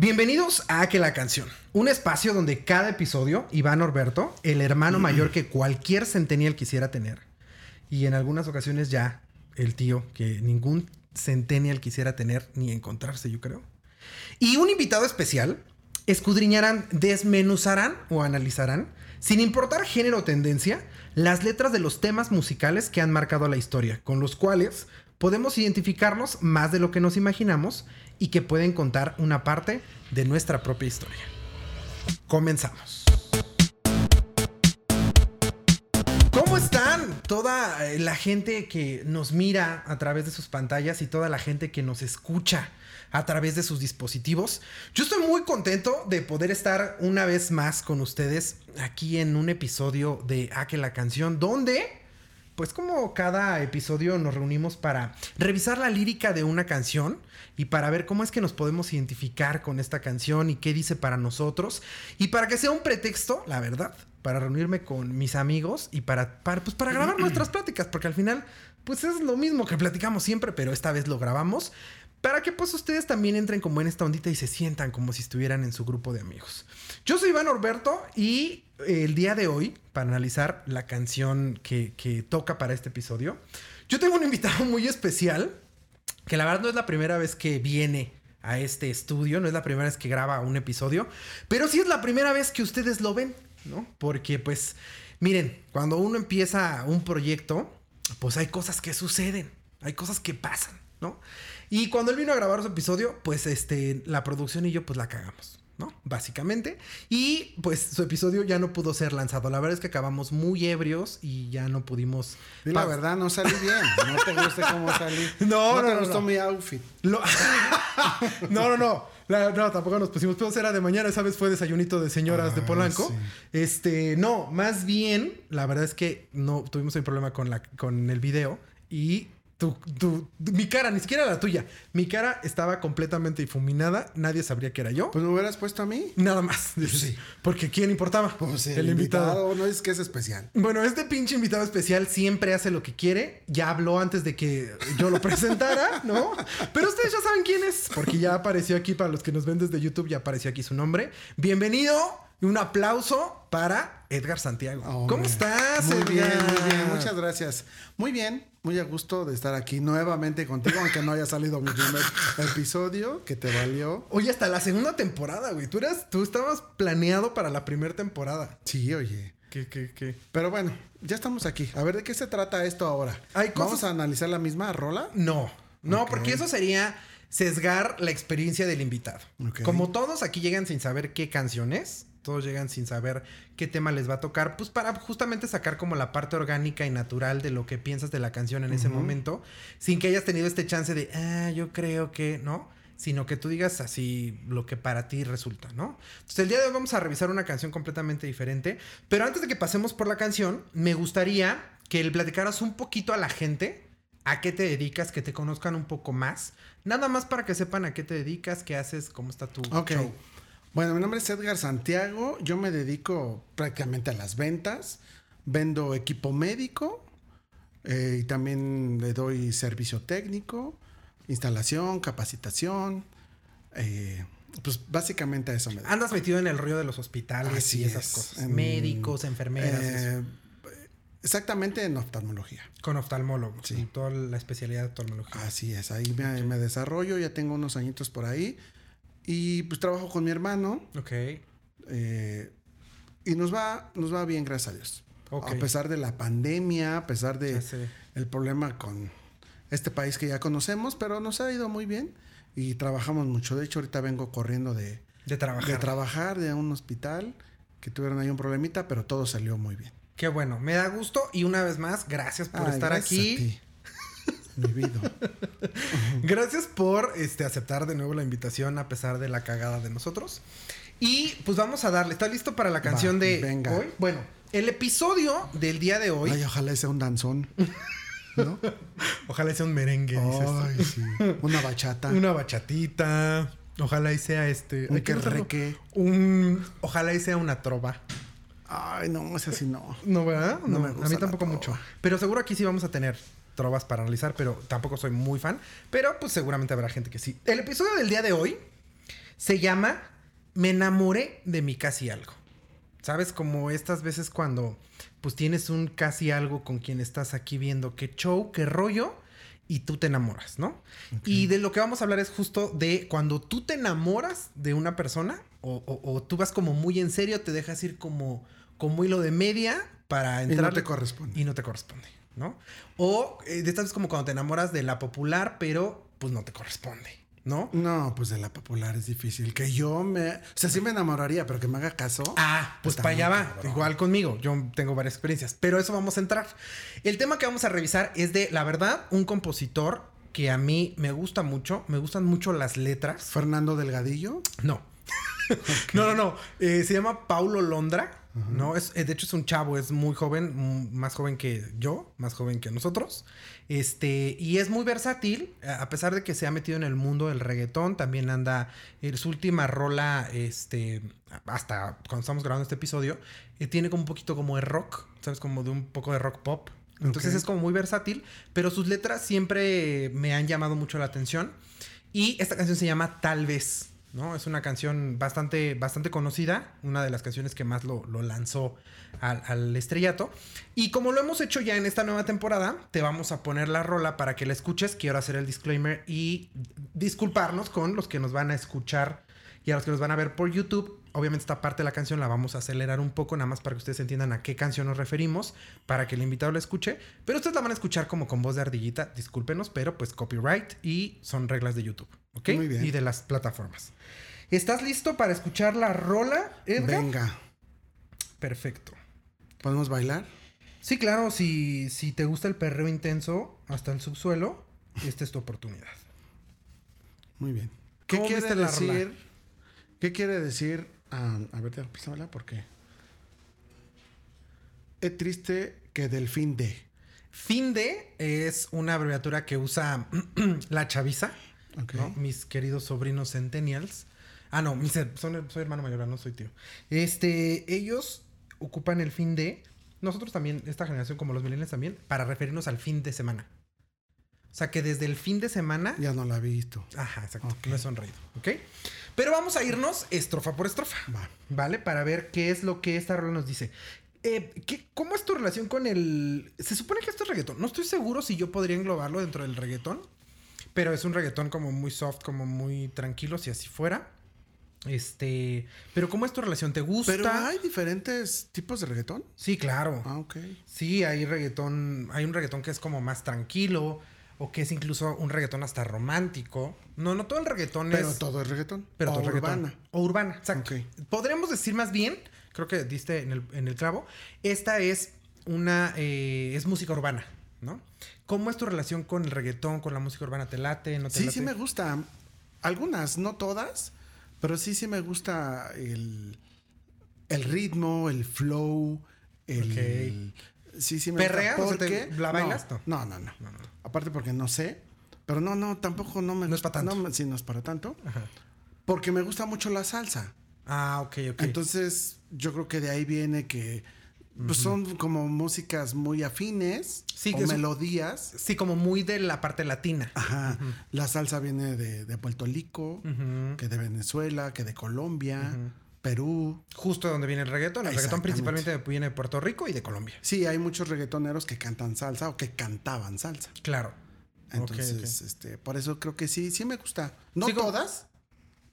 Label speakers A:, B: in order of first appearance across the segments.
A: Bienvenidos a Que la canción, un espacio donde cada episodio Iván Orberto, el hermano mayor que cualquier centennial quisiera tener, y en algunas ocasiones ya el tío que ningún centennial quisiera tener ni encontrarse, yo creo, y un invitado especial, escudriñarán, desmenuzarán o analizarán, sin importar género o tendencia, las letras de los temas musicales que han marcado la historia, con los cuales podemos identificarnos más de lo que nos imaginamos y que pueden contar una parte de nuestra propia historia. Comenzamos. ¿Cómo están? Toda eh, la gente que nos mira a través de sus pantallas y toda la gente que nos escucha a través de sus dispositivos. Yo estoy muy contento de poder estar una vez más con ustedes aquí en un episodio de A que la canción, donde pues como cada episodio nos reunimos para revisar la lírica de una canción y para ver cómo es que nos podemos identificar con esta canción y qué dice para nosotros y para que sea un pretexto, la verdad, para reunirme con mis amigos y para, para, pues para grabar nuestras pláticas, porque al final pues es lo mismo que platicamos siempre, pero esta vez lo grabamos para que pues ustedes también entren como en esta ondita y se sientan como si estuvieran en su grupo de amigos. Yo soy Iván Orberto y el día de hoy, para analizar la canción que, que toca para este episodio, yo tengo un invitado muy especial, que la verdad no es la primera vez que viene a este estudio, no es la primera vez que graba un episodio, pero sí es la primera vez que ustedes lo ven, ¿no? Porque pues, miren, cuando uno empieza un proyecto, pues hay cosas que suceden, hay cosas que pasan, ¿no? Y cuando él vino a grabar su episodio, pues este, la producción y yo pues la cagamos. ¿No? Básicamente. Y pues su episodio ya no pudo ser lanzado. La verdad es que acabamos muy ebrios y ya no pudimos.
B: Y la verdad, no salí bien. No te gusta cómo salí.
A: No, no,
B: no. te
A: no,
B: gustó
A: no.
B: mi outfit.
A: Lo- no, no, no. La- no, tampoco nos pusimos. Pero era de mañana. Esa vez fue desayunito de señoras de Polanco.
B: sí.
A: Este, no, más bien, la verdad es que no tuvimos un problema con, la, con el video y. Tu, tu- mi cara, ni siquiera la tuya. Mi cara estaba completamente difuminada. Nadie sabría que era yo.
B: Pues me hubieras puesto a mí.
A: Nada más.
B: sí.
A: Porque ¿quién importaba?
B: Pues el, invitado. no es que es especial.
A: Bueno, este pinche invitado especial siempre hace lo que quiere. Ya habló antes de que yo lo presentara, ¿no? Pero ustedes ya saben quién es, porque ya apareció aquí para los que nos ven desde YouTube, ya apareció aquí su nombre. Bienvenido y un aplauso para Edgar Santiago. ¿Cómo estás,
B: Muy bien,
A: Edgar?
B: muy bien. Muchas gracias. Muy bien. Muy a gusto de estar aquí nuevamente contigo, aunque no haya salido mi primer episodio, que te valió.
A: Oye, hasta la segunda temporada, güey. Tú eras, tú estabas planeado para la primera temporada.
B: Sí, oye.
A: ¿Qué, qué, qué?
B: Pero bueno, ya estamos aquí. A ver, ¿de qué se trata esto ahora?
A: Hay cosas-
B: ¿Vamos a analizar la misma rola?
A: No, no, porque eso sería sesgar la experiencia del invitado. Como todos aquí llegan sin saber qué canción es, todos llegan sin saber qué tema les va a tocar, pues para justamente sacar como la parte orgánica y natural de lo que piensas de la canción en ese momento, sin que hayas tenido este chance de, ah, yo creo que, ¿no? Sino que tú digas así lo que para ti resulta, ¿no? Entonces el día de hoy vamos a revisar una canción completamente diferente, pero antes de que pasemos por la canción, me gustaría que le platicaras un poquito a la gente a qué te dedicas, que te conozcan un poco más. Nada más para que sepan a qué te dedicas, qué haces, cómo está tu show.
B: Bueno, mi nombre es Edgar Santiago. Yo me dedico prácticamente a las ventas. Vendo equipo médico eh, y también le doy servicio técnico, instalación, capacitación. eh, pues básicamente a eso me dedico.
A: Andas metido en el río de los hospitales
B: Así
A: y esas
B: es,
A: cosas.
B: en-
A: Médicos, enfermeras.
B: Eh, exactamente en oftalmología.
A: con oftalmólogo.
B: sí.
A: Sí. Toda la especialidad de oftalmología.
B: Así es, ahí me, me desarrollo, ya tengo unos añitos por ahí. Y pues trabajo con mi hermano.
A: Ok.
B: eh, y nos va, nos va bien, gracias a Dios.
A: Ok.
B: A pesar de la pandemia, a pesar de el problema con este país que ya conocemos, pero nos ha ido muy bien y trabajamos mucho. De hecho, ahorita vengo corriendo de,
A: De trabajar.
B: de trabajar de un hospital que tuvieron ahí un problemita, pero todo salió muy bien.
A: Qué bueno. Me da gusto y una vez más, gracias por
B: Ay,
A: estar
B: gracias
A: aquí.
B: A Mi vida.
A: Gracias por este, aceptar de nuevo la invitación a pesar de la cagada de nosotros. Y pues vamos a darle. ¿Está listo para la canción
B: Va,
A: de
B: venga.
A: hoy? Bueno, el episodio del día de hoy.
B: Ay, ojalá sea un danzón. ¿No?
A: Ojalá sea un merengue. dices.
B: Ay, sí. Una bachata.
A: Una bachatita. Ojalá y sea este.
B: Un
A: que. Un. Ojalá y sea una trova.
B: Ay, no, ese sí no.
A: No, ¿verdad?
B: No
A: No,
B: me
A: a
B: gusta
A: mí
B: la
A: tampoco mucho. Pero seguro aquí sí vamos a tener trovas para analizar, pero tampoco soy muy fan. Pero pues seguramente habrá gente que sí. El episodio del día de hoy Se llama Me enamoré de mi casi algo. ¿Sabes? Como estas veces cuando pues tienes un casi algo con quien estás aquí viendo qué show, qué rollo, y tú te enamoras, ¿no? Y de lo que vamos a hablar es justo de cuando tú te enamoras de una persona o, o- o tú vas como muy en serio, te dejas ir como, como hilo de media para
B: Y
A: entrar.
B: no te corresponde.
A: Y no te corresponde, ¿no? O eh, de estas veces como cuando te enamoras de la popular, pero pues no te corresponde, ¿no?
B: No, pues de la popular es difícil. Que yo me. O sea, sí me enamoraría, pero que me haga caso.
A: Ah, pues
B: Está
A: para allá va.
B: cabrón.
A: Igual conmigo. Yo tengo varias experiencias. Pero eso vamos a entrar. El tema que vamos a revisar es de, la verdad, un compositor que a mí me gusta mucho. Me gustan mucho las letras.
B: Fernando Delgadillo.
A: No. No, no, no. Eh, se llama Paulo Londra. No, es, eh, de hecho es un chavo, es muy joven, más joven que yo, más joven que nosotros. Este, y es muy versátil, a a pesar de que se ha metido en el mundo del reggaetón, también anda en su última rola, este, hasta cuando estamos grabando este episodio, eh, tiene como un poquito como de rock, ¿sabes? Como de un poco de rock pop. Entonces es como muy versátil, pero sus letras siempre me han llamado mucho la atención. Y esta canción se llama Tal vez, ¿no? Es una canción bastante, bastante conocida, una de las canciones que más lo, lanzó al, al estrellato. Y como lo hemos hecho ya en esta nueva temporada, te vamos a poner la rola para que la escuches. Quiero hacer el disclaimer y disculparnos con los que nos van a escuchar y a los que nos van a ver por YouTube. Obviamente esta parte de la canción la vamos a acelerar un poco, nada más para que ustedes entiendan a qué canción nos referimos, para que el invitado la escuche. Pero ustedes la van a escuchar como con voz de ardillita, discúlpenos, pero pues copyright y son reglas de YouTube, ¿ok?
B: Muy bien.
A: Y de las plataformas. ¿Estás listo para escuchar la rola, Edgar?
B: Venga.
A: Perfecto.
B: ¿Podemos bailar?
A: Sí, claro, si, si te gusta el perreo intenso hasta el subsuelo, esta es tu oportunidad.
B: Muy bien. ¿Qué
A: ¿Cómo
B: quiere
A: viste la rola?
B: ¿Qué quiere decir? ah, a ver, préstamela porque. Es triste que del fin de.
A: Fin de es una abreviatura que usa la chaviza,
B: Ok.
A: ¿no? Mis queridos sobrinos centennials. Ah, no, mis, son- soy hermano mayor, no soy tío. Este, ellos ocupan el fin de, nosotros también, esta generación como los millennials también, para referirnos al fin de semana. O sea que desde el fin de semana
B: Ya no la he visto.
A: Ajá, exacto.
B: Ok.
A: No he sonreído, ¿ok? Pero vamos a irnos estrofa por estrofa,
B: Va.
A: ¿vale? Para ver qué es lo que esta rola nos dice. Eh, ¿qué- ¿Cómo es tu relación con el...? Se supone que esto es reggaetón. No estoy seguro si yo podría englobarlo dentro del reggaetón. Pero es un reggaetón como muy soft, como muy tranquilo, si así fuera. Este... Pero ¿cómo es tu relación? ¿Te gusta?
B: Pero hay diferentes tipos de reggaetón.
A: Sí, claro.
B: Ah, ok.
A: Sí, hay reggaetón, hay un reggaetón que es como más tranquilo o que es incluso un reggaetón hasta romántico. No, no todo el reggaetón
B: Pero
A: es...
B: todo es reggaetón.
A: Pero
B: O
A: todo es reggaetón.
B: urbana.
A: O urbana, exacto. Podríamos decir más bien, creo que diste en el, en el clavo, esta es una, eh, es música urbana, ¿no? ¿Cómo es tu relación con el reggaetón, con la música urbana? ¿Te late? ¿No te
B: Sí,
A: late?
B: sí me gusta. Algunas, no todas, pero sí, sí me gusta el, el ritmo, el flow, el... Sí, sí me
A: ¿Perreas?
B: porque-
A: ¿la bailas?
B: No, no, no, no. Aparte porque no sé, pero no, no, tampoco no me
A: No es pa' tanto.
B: No, sí, no es para tanto.
A: Ajá.
B: Porque me gusta mucho la salsa.
A: Ah, ok, ok.
B: Entonces, yo creo que de ahí viene que pues, son como músicas muy afines
A: Sí,
B: o melodías.
A: sí, como muy de la parte latina.
B: Ajá. La salsa viene de, de Puerto Rico, que de Venezuela, que de Colombia, Perú.
A: Justo de donde viene el reggaetón. El reggaetón principalmente viene de Puerto Rico y de Colombia.
B: Sí, hay muchos reggaetoneros que cantan salsa o que cantaban salsa.
A: Claro.
B: Entonces, este, por eso creo que sí, sí me gusta. No
A: Sí,
B: todas,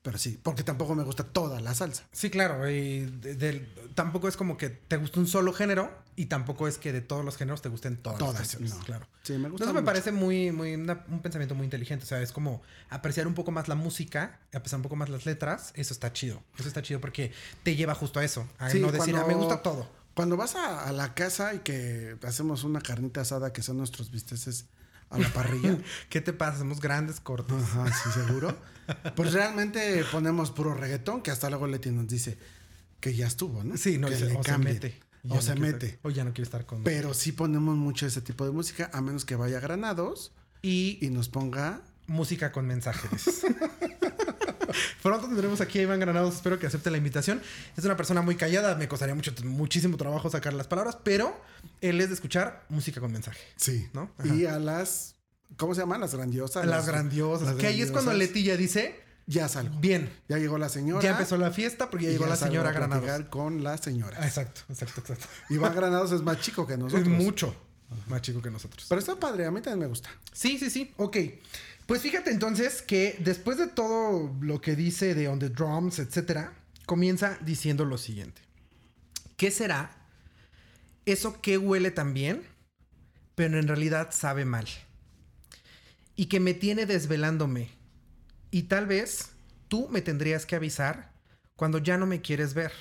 B: pero sí, porque tampoco me gusta toda la salsa.
A: Sí, claro. y de- tampoco es como que te guste un solo género y tampoco es que de todos los géneros te gusten todas,
B: Todas,
A: las canciones.
B: no.
A: Claro.
B: Sí, me gusta.
A: Eso me
B: mucho.
A: parece muy, muy una- un pensamiento muy inteligente. O sea, es como apreciar un poco más la música, apreciar un poco más las letras. Eso está chido. Eso está chido porque te lleva justo a eso. A
B: Sí,
A: no decir, ah, me gusta todo.
B: Cuando vas a, a la casa y que hacemos una carnita asada que son nuestros bisteces a la parrilla.
A: ¿Qué te pasa? Somos grandes cortes.
B: Ajá, sí, seguro. Pues realmente ponemos puro reggaetón, que hasta luego Leti nos dice que ya estuvo, ¿no?
A: Sí, no,
B: que
A: dice,
B: le
A: o se mete.
B: O
A: no
B: se mete.
A: estar- o ya no quiere estar con
B: Pero sí ponemos mucho ese tipo de música, a menos que vaya a Granados
A: Y
B: y nos ponga.
A: música con mensajes. Pronto tendremos aquí a Iván Granados. Espero que acepte la invitación. Es una persona muy callada. Me costaría mucho, muchísimo trabajo sacar las palabras, pero él es de escuchar música con mensaje.
B: Sí.
A: ¿No? Ajá.
B: Y a las. ¿Cómo se llaman? Las grandiosas.
A: Las grandiosas.
B: las
A: que ahí es cuando. Leti ya dice,
B: ya salgo.
A: Bien.
B: Ya llegó la señora.
A: Ya empezó la fiesta porque ya llegó la señora
B: a
A: Granados.
B: con la señora.
A: Exacto, exacto, exacto.
B: Iván Granados es más chico que nosotros.
A: Es mucho más chico que nosotros.
B: Pero está padre, a mí también me gusta.
A: Sí, sí, sí. Ok. Pues fíjate entonces que después de todo lo que dice de On the Drums, etcétera, comienza diciendo lo siguiente: ¿Qué será eso que huele tan bien, pero en realidad sabe mal? Y que me tiene desvelándome. Y tal vez tú me tendrías que avisar cuando ya no me quieres ver.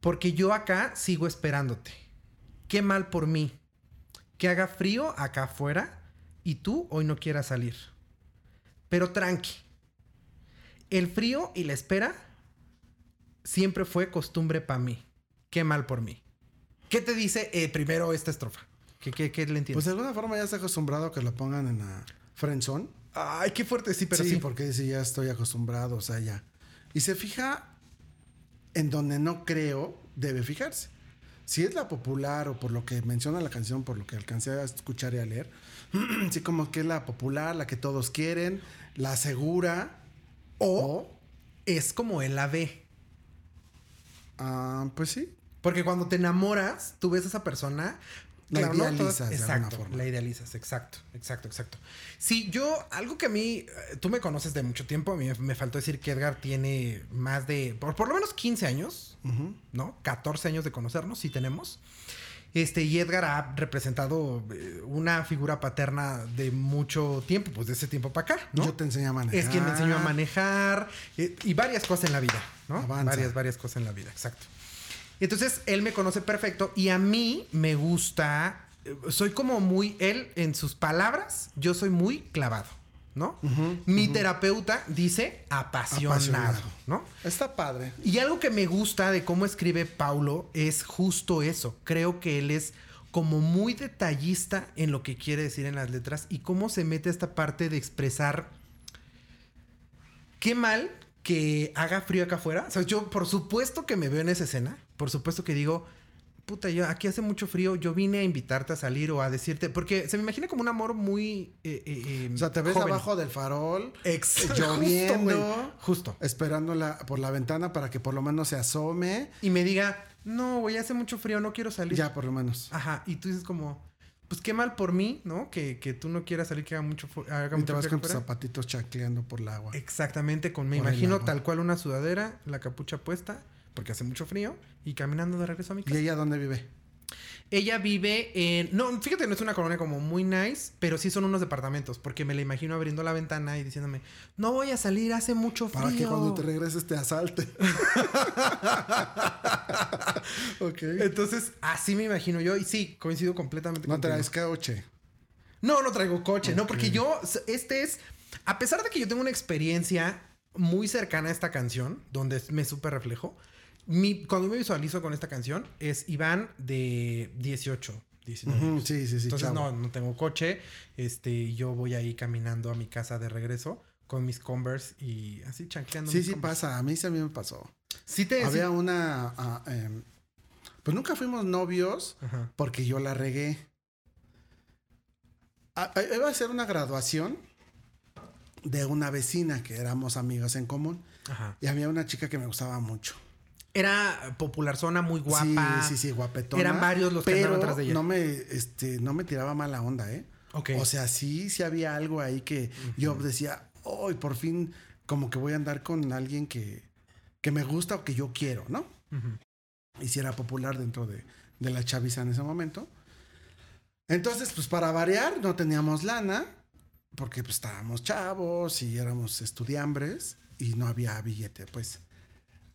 A: Porque yo acá sigo esperándote. Qué mal por mí. Que haga frío acá afuera y tú hoy no quieras salir. Pero tranqui. El frío y la espera siempre fue costumbre para mí. Qué mal por mí. ¿Qué te dice eh, primero esta estrofa? ¿Qué, qué, qué le entiendes?
B: Pues de alguna forma ya está acostumbrado a que lo pongan en la friendzone.
A: Ay, qué fuerte, sí, pero sí.
B: sí, porque dice ya estoy acostumbrado, o sea, ya. Y se fija en donde no creo debe fijarse. Si es la popular o por lo que menciona la canción, por lo que alcancé a escuchar y a leer, sí como que es la popular, la que todos quieren, la segura,
A: O es como él la ve.
B: ah, pues sí,
A: Porque cuando te enamoras, tú ves a esa persona.
B: La
A: claro,
B: idealizas de alguna
A: exacto,
B: forma.
A: la idealizas, exacto, exacto, exacto. Sí, yo, algo que a mí, eh, tú me conoces de mucho tiempo, a mí me, faltó decir que Edgar tiene más de, por, por lo menos 15 años, ¿no? 14 años de conocernos, sí tenemos. Este, y Edgar ha representado eh, una figura paterna de mucho tiempo, pues de ese tiempo para acá, ¿no?
B: yo te enseño a manejar.
A: Es quien me enseñó a manejar eh, y varias cosas en la vida, ¿no?
B: Avanza.
A: Varias, varias cosas en la vida, exacto. Entonces, él me conoce perfecto y a mí me gusta, eh, soy como muy, él en sus palabras, yo soy muy clavado, ¿no? Mi terapeuta dice apasionado,
B: Apasionado.
A: ¿no?
B: Está padre.
A: Y algo que me gusta de cómo escribe Paulo es justo eso. Creo que él es como muy detallista en lo que quiere decir en las letras y cómo se mete esta parte de expresar qué mal que haga frío acá afuera. O sea, yo por supuesto que me veo en esa escena, por supuesto que digo, puta, yo aquí hace mucho frío, yo vine a invitarte a salir o a decirte, porque se me imagina como un amor muy... eh, eh, eh,
B: O sea, te ves
A: joven.
B: abajo del farol,
A: Ex-
B: lloviendo,
A: Justo. Justo.
B: esperándola por la ventana para que por lo menos se asome.
A: Y me diga, no, güey, hace mucho frío, no quiero salir.
B: Ya, por lo menos.
A: Ajá, y tú dices como, pues qué mal por mí, ¿no? Que, que tú no quieras salir, que haga mucho, haga
B: Y
A: mucho
B: te vas con tus zapatitos chacleando por el agua.
A: Exactamente, con me
B: Por
A: imagino tal cual una sudadera, la capucha puesta, porque hace mucho frío, y caminando de regreso a mi
B: ¿Y
A: casa.
B: ella dónde vive?
A: Ella vive en. No, fíjate, no es una colonia como muy nice, pero sí son unos departamentos, porque me la imagino abriendo la ventana y diciéndome, no voy a salir, hace mucho frío.
B: Para que cuando te regreses te asalte. ok.
A: Entonces, así me imagino yo, y sí, coincido completamente
B: No
A: contigo.
B: traes coche.
A: No, no traigo coche, no, porque yo, este es, a pesar de que yo tengo una experiencia muy cercana a esta canción, donde me súper reflejo, mi, cuando me visualizo con esta canción es Iván de 18, 19
B: Ujú,
A: años.
B: sí, sí, sí.
A: Entonces
B: chavo.
A: no, no tengo coche, este, yo voy ahí caminando a mi casa de regreso con mis Converse y así chanqueando.
B: Sí,
A: mis
B: sí
A: Converse.
B: pasa. A mí mí me pasó.
A: Sí te
B: Había
A: sí-
B: una... ah, em, pues nunca fuimos novios
A: Ajá.
B: porque yo la regué. Ah, ah, iba a ser una graduación de una vecina que éramos amigos en común.
A: Ajá.
B: Y había una chica que me gustaba mucho.
A: Era popular zona, muy guapa.
B: Sí, sí, sí, guapetona.
A: Eran varios los que
B: pero
A: andaban atrás de ella.
B: No me, este, no me tiraba mala onda, ¿eh?
A: Ok.
B: O sea, sí, sí había algo ahí que yo decía, hoy por fin, como que voy a andar con alguien que, que me gusta o que yo quiero, ¿no? Y si era popular dentro de, de la chaviza en ese momento. Entonces, pues para variar, no teníamos lana, porque pues estábamos chavos y éramos estudiambres y no había billete, pues.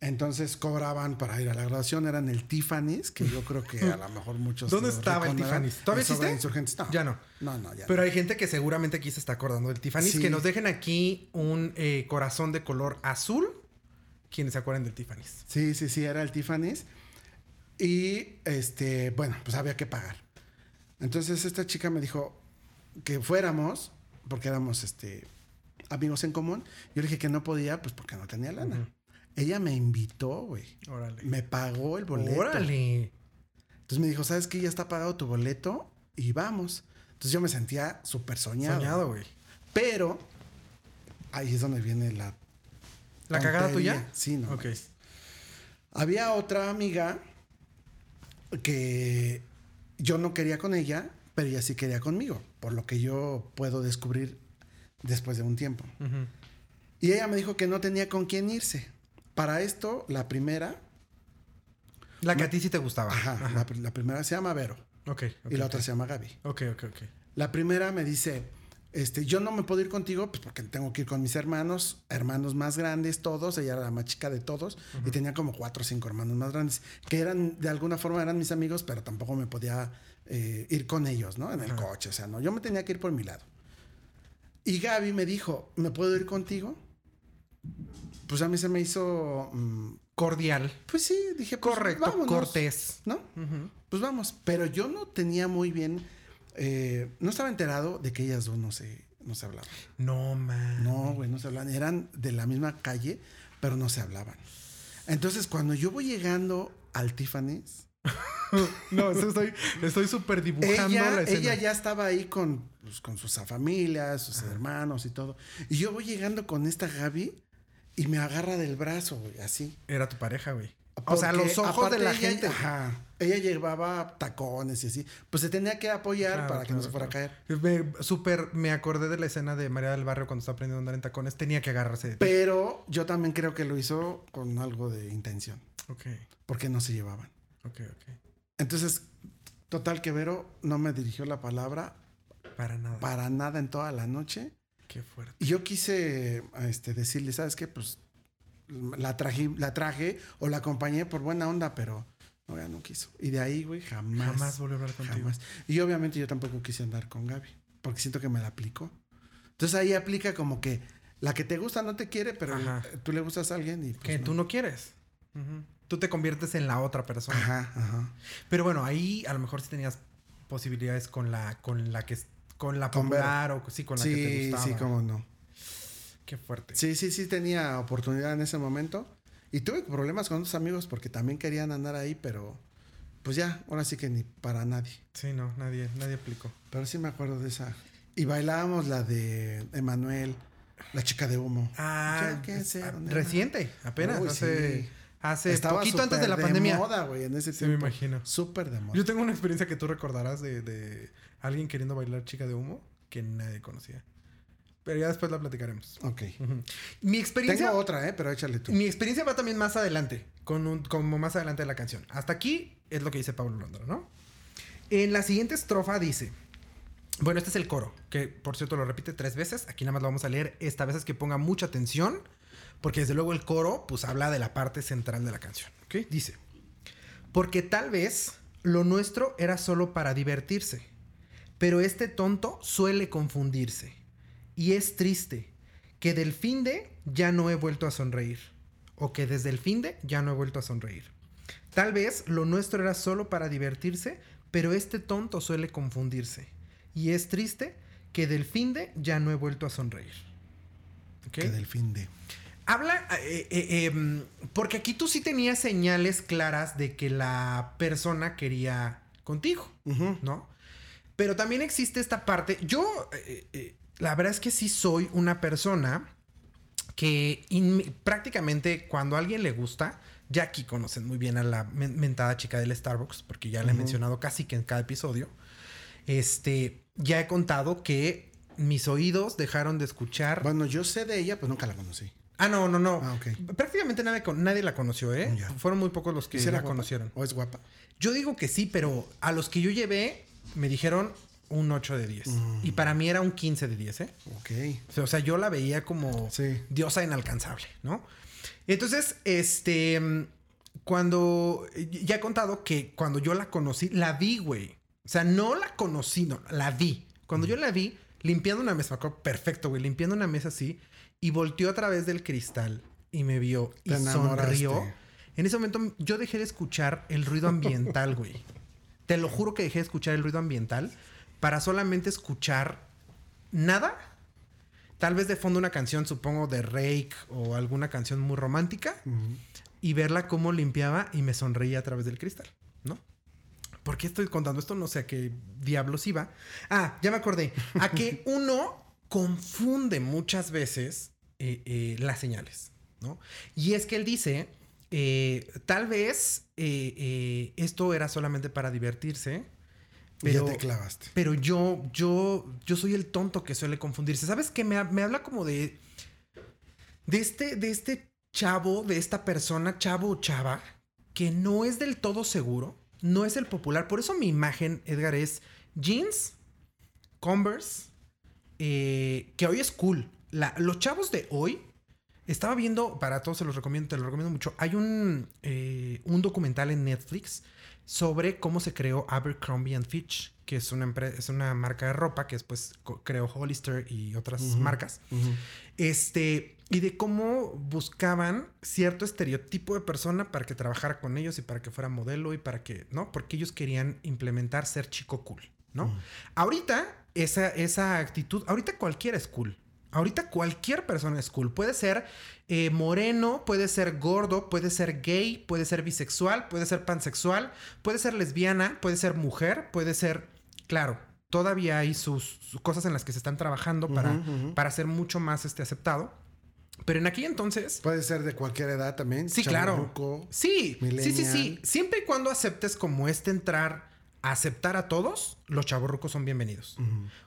B: Entonces cobraban para ir a la graduación, eran el Tiffany's, que yo creo que a lo mejor muchos.
A: ¿Dónde estaba el. Tiffany's? ¿Todavía existe?
B: No,
A: Ya no.
B: No, no, ya.
A: Pero
B: no.
A: hay gente que seguramente aquí se está acordando del Tiffany's.
B: Sí.
A: Que nos dejen aquí un eh, corazón de color azul. Quienes se acuerdan del Tiffany's.
B: Sí, sí, sí, era el Tiffany's. Y este, bueno, pues había que pagar. Entonces esta chica me dijo que fuéramos, porque éramos este, amigos en común. Yo le dije que no podía, pues porque no tenía lana. Ella me invitó, güey.
A: Órale.
B: Me pagó el boleto.
A: Órale.
B: Entonces me dijo, ¿sabes qué? Ya está pagado tu boleto y vamos. Entonces yo me sentía súper soñado.
A: Soñado, güey.
B: Pero ahí es donde viene la...
A: ¿La cagada tuya?
B: Sí, no.
A: Ok.
B: Había otra amiga que yo no quería con ella, pero ella sí quería conmigo, por lo que yo puedo descubrir después de un tiempo. Y ella me dijo que no tenía con quién irse. Para esto, la primera,
A: La que a ti sí te gustaba.
B: ajá,
A: Ajá.
B: La, pr- la primera se llama Vero
A: Ok, ok,
B: y la otra se llama Gaby.
A: Ok, ok, ok.
B: La primera me dice, este, yo no me puedo ir contigo pues porque tengo que ir con mis hermanos, hermanos más grandes todos, ella era la más chica de todos y tenía como cuatro o cinco hermanos más grandes que eran de alguna forma eran mis amigos, pero tampoco me podía eh, ir con ellos, ¿no? En el coche, o sea, no, yo me tenía que ir por mi lado. Y Gaby me dijo, ¿me puedo ir contigo? Pues a mí se me hizo, mm,
A: Cordial.
B: pues sí, dije, pues,
A: Correcto.
B: vámonos,
A: Cortés.
B: ¿no? Pues vamos, pero yo no tenía muy bien, eh, no estaba enterado de que ellas dos no se, no se hablaban.
A: No, man.
B: No, güey, no se hablaban. Eran de la misma calle, pero no se hablaban. Entonces, cuando yo voy llegando al Tiffany's,
A: No, estoy estoy súper dibujando la
B: ella,
A: escena.
B: ella ya estaba ahí con, pues, con sus familias, sus hermanos y todo. Y yo voy llegando con esta Gaby y me agarra del brazo, güey, así.
A: Era tu pareja, güey. O sea, los ojos de la
B: ella-
A: gente.
B: Ajá. Ella llevaba tacones y así. Pues se tenía que apoyar
A: Claro,
B: para que no se fuera
A: claro.
B: a caer.
A: Me, súper me acordé de la escena de María del Barrio cuando está aprendiendo a andar en tacones. Tenía que agarrarse de.
B: Pero yo también creo que lo hizo con algo de intención.
A: Ok,
B: Porque no se llevaban.
A: ok, ok.
B: Entonces, total que Vero no me dirigió la palabra
A: Para nada.
B: para nada en toda la noche.
A: Qué fuerte.
B: Y yo quise este, decirle, ¿sabes qué? Pues la traje, la traje o la acompañé por buena onda, pero no, ya no quiso. Y de ahí, güey, jamás.
A: Jamás volvió a hablar contigo.
B: Jamás. Y obviamente yo tampoco quise andar con Gaby, porque siento que me la aplicó. Entonces ahí aplica como que la que te gusta no te quiere, pero
A: Ajá.
B: tú le gustas a alguien y pues,
A: Que tú no quieres. Tú te conviertes en la otra persona.
B: Ajá, ajá.
A: Pero bueno, ahí a lo mejor sí tenías posibilidades con la, con la que con la popular o sí, con la que te gustaba.
B: sí, cómo no.
A: Qué fuerte.
B: Sí, sí, sí tenía oportunidad en ese momento. Y tuve problemas con otros amigos porque también querían andar ahí, pero pues ya, ahora sí que ni para nadie.
A: Sí, no, nadie, nadie aplicó.
B: Pero sí me acuerdo de esa. Y bailábamos la de Emanuel, la chica de humo.
A: Ah, ah,
B: una-
A: reciente, apenas,
B: Uy,
A: hace,
B: sí.
A: hace
B: Estaba
A: poquito antes de la pandemia.
B: moda, güey, en ese
A: Sí, me
B: tiempo.
A: imagino.
B: Súper de moda.
A: Yo tengo una experiencia que tú recordarás de, de alguien queriendo bailar chica de humo que nadie conocía. Pero ya después la platicaremos.
B: Ok.
A: Mi experiencia.
B: Tengo otra, ¿eh? Pero échale tú.
A: Mi experiencia va también más adelante, con un- como más adelante de la canción. Hasta aquí es lo que dice Pablo Londra, ¿no? En la siguiente estrofa dice, bueno, este es el coro, que por cierto lo repite tres veces, aquí nada más lo vamos a leer, esta vez es que ponga mucha atención, porque desde luego el coro pues habla de la parte central de la canción, ¿ok? Dice, porque tal vez lo nuestro era solo para divertirse, pero este tonto suele confundirse. Y es triste que del fin de ya no he vuelto a sonreír. O que desde el fin de ya no he vuelto a sonreír. Tal vez lo nuestro era solo para divertirse, pero este tonto suele confundirse. Y es triste que del fin de ya no he vuelto a sonreír. ¿Ok?
B: Que del fin de.
A: Habla, eh, eh, em, porque aquí tú sí tenías señales claras de que la persona quería contigo. ¿no? Pero también existe esta parte. Yo, eh, eh, la verdad es que sí soy una persona que prácticamente cuando a alguien le gusta, ya aquí conocen muy bien a la men- mentada chica del Starbucks, porque ya la he mencionado casi que en cada episodio. Este, ya he contado que mis oídos dejaron de escuchar.
B: Bueno, yo sé de ella, pues nunca la conocí.
A: Ah, no, no, no.
B: Ah.
A: Prácticamente nadie, nadie la conoció, ¿eh?
B: Ya.
A: Fueron muy pocos los que
B: ¿Y si era
A: la
B: guapa?
A: conocieron.
B: ¿O es guapa?
A: Yo digo que sí, pero a los que yo llevé me dijeron un 8 de 10.
B: Mm.
A: Y para mí era un 15 de 10, ¿eh?
B: Ok.
A: O sea, yo la veía como
B: Sí.
A: diosa inalcanzable, ¿no? Entonces, este, cuando, ya he contado que cuando yo la conocí, la vi, güey. O sea, no la conocí, no, la vi. Cuando yo la vi, limpiando una mesa, me acuerdo perfecto, güey, limpiando una mesa así, y volteó a través del cristal y me vio y
B: enamoraste.
A: sonrió. En ese momento yo dejé de escuchar el ruido ambiental, güey. Te lo juro que dejé de escuchar el ruido ambiental para solamente escuchar nada. Tal vez de fondo una canción, supongo, de Rake o alguna canción muy romántica. Y verla cómo limpiaba y me sonreía a través del cristal, ¿no? ¿Por qué estoy contando esto? No sé a qué diablos iba. Ah, ya me acordé. A que uno confunde muchas veces eh, eh, las señales, ¿no? Y es que él dice, eh, tal vez eh, eh, esto era solamente para divertirse, pero,
B: ya te clavaste.
A: pero yo, yo, yo soy el tonto que suele confundirse. ¿Sabes qué? Me, me habla como de, de este, de este chavo, de esta persona, chavo o chava, que no es del todo seguro, no es el popular. Por eso mi imagen, Edgar, es jeans, Converse, que hoy es cool. La- los chavos de hoy, estaba viendo, para todos se los recomiendo, te lo recomiendo mucho, hay un, eh, un documental en Netflix sobre cómo se creó Abercrombie and Fitch, que es una, es una marca de ropa que después creó Hollister y otras marcas. Este, y de cómo buscaban cierto estereotipo de persona para que trabajara con ellos y para que fuera modelo y para que, ¿no? Porque ellos querían implementar ser chico cool, ¿no? Ahorita, esa, esa actitud, ahorita cualquiera es cool. Ahorita cualquier persona es cool. Puede ser eh, moreno, puede ser gordo, puede ser gay, puede ser bisexual, puede ser pansexual, puede ser lesbiana, puede ser mujer, puede ser... Claro, todavía hay sus, sus cosas en las que se están trabajando para, para ser mucho más este, aceptado. Pero en aquel entonces...
B: Puede ser de cualquier edad también.
A: Sí, claro. Sí, sí, sí, sí. Siempre y cuando aceptes como este entrar aceptar a todos, los chavorrucos son bienvenidos.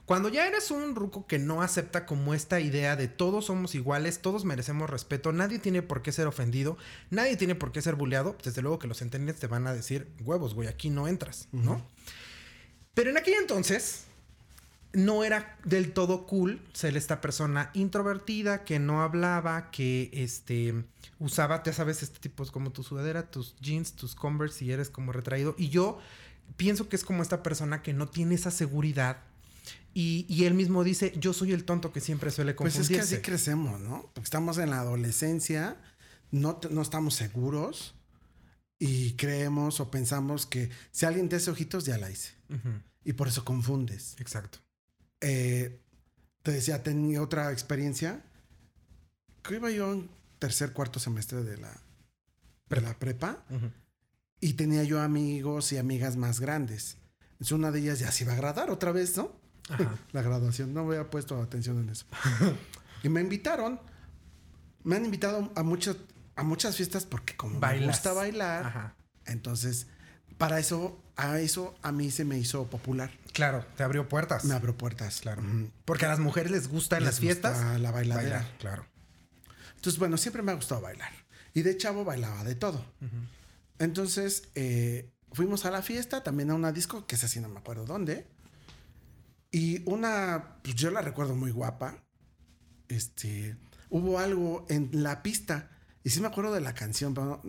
A: Cuando ya eres un ruco que no acepta como esta idea de todos somos iguales, todos merecemos respeto, nadie tiene por qué ser ofendido, nadie tiene por qué ser bulleado, desde luego que los centennials te van a decir, huevos, güey, aquí no entras, ¿no? Pero en aquel entonces no era del todo cool ser esta persona introvertida que no hablaba, que este usaba, ya sabes, este tipo es como tu sudadera, tus jeans, tus Converse y eres como retraído. Y yo pienso que es como esta persona que no tiene esa seguridad. Y, y él mismo dice, yo soy el tonto que siempre suele
B: Pues
A: confundirse.
B: es que así crecemos, ¿no? Porque estamos en la adolescencia, no, no estamos seguros y creemos o pensamos que si alguien te hace ojitos, ya la hice. Y por eso confundes.
A: Exacto.
B: Eh, te decía, tenía otra experiencia. Que iba yo en tercer, cuarto semestre de la, de la prepa
A: Ujú.
B: Y tenía yo amigos y amigas más grandes. Entonces una de ellas ya se iba a graduar otra vez, ¿no?
A: Ajá.
B: la graduación. No había puesto atención en eso. y me invitaron. Me han invitado a muchas, a muchas fiestas porque como me gusta bailar,
A: Ajá.
B: entonces para eso, a eso a mí se me hizo popular.
A: Claro, te abrió puertas.
B: Me abrió puertas.
A: Claro. Porque a las mujeres les gusta en
B: Les
A: las fiestas
B: gusta la bailadera.
A: bailar. Claro.
B: Entonces, bueno, siempre me ha gustado bailar. Y de chavo bailaba de todo. Entonces, eh, fuimos a la fiesta, también a una disco, que es así, no me acuerdo dónde. Y una, pues yo la recuerdo muy guapa. Este, hubo algo en la pista. Y sí me acuerdo de la canción, pero no-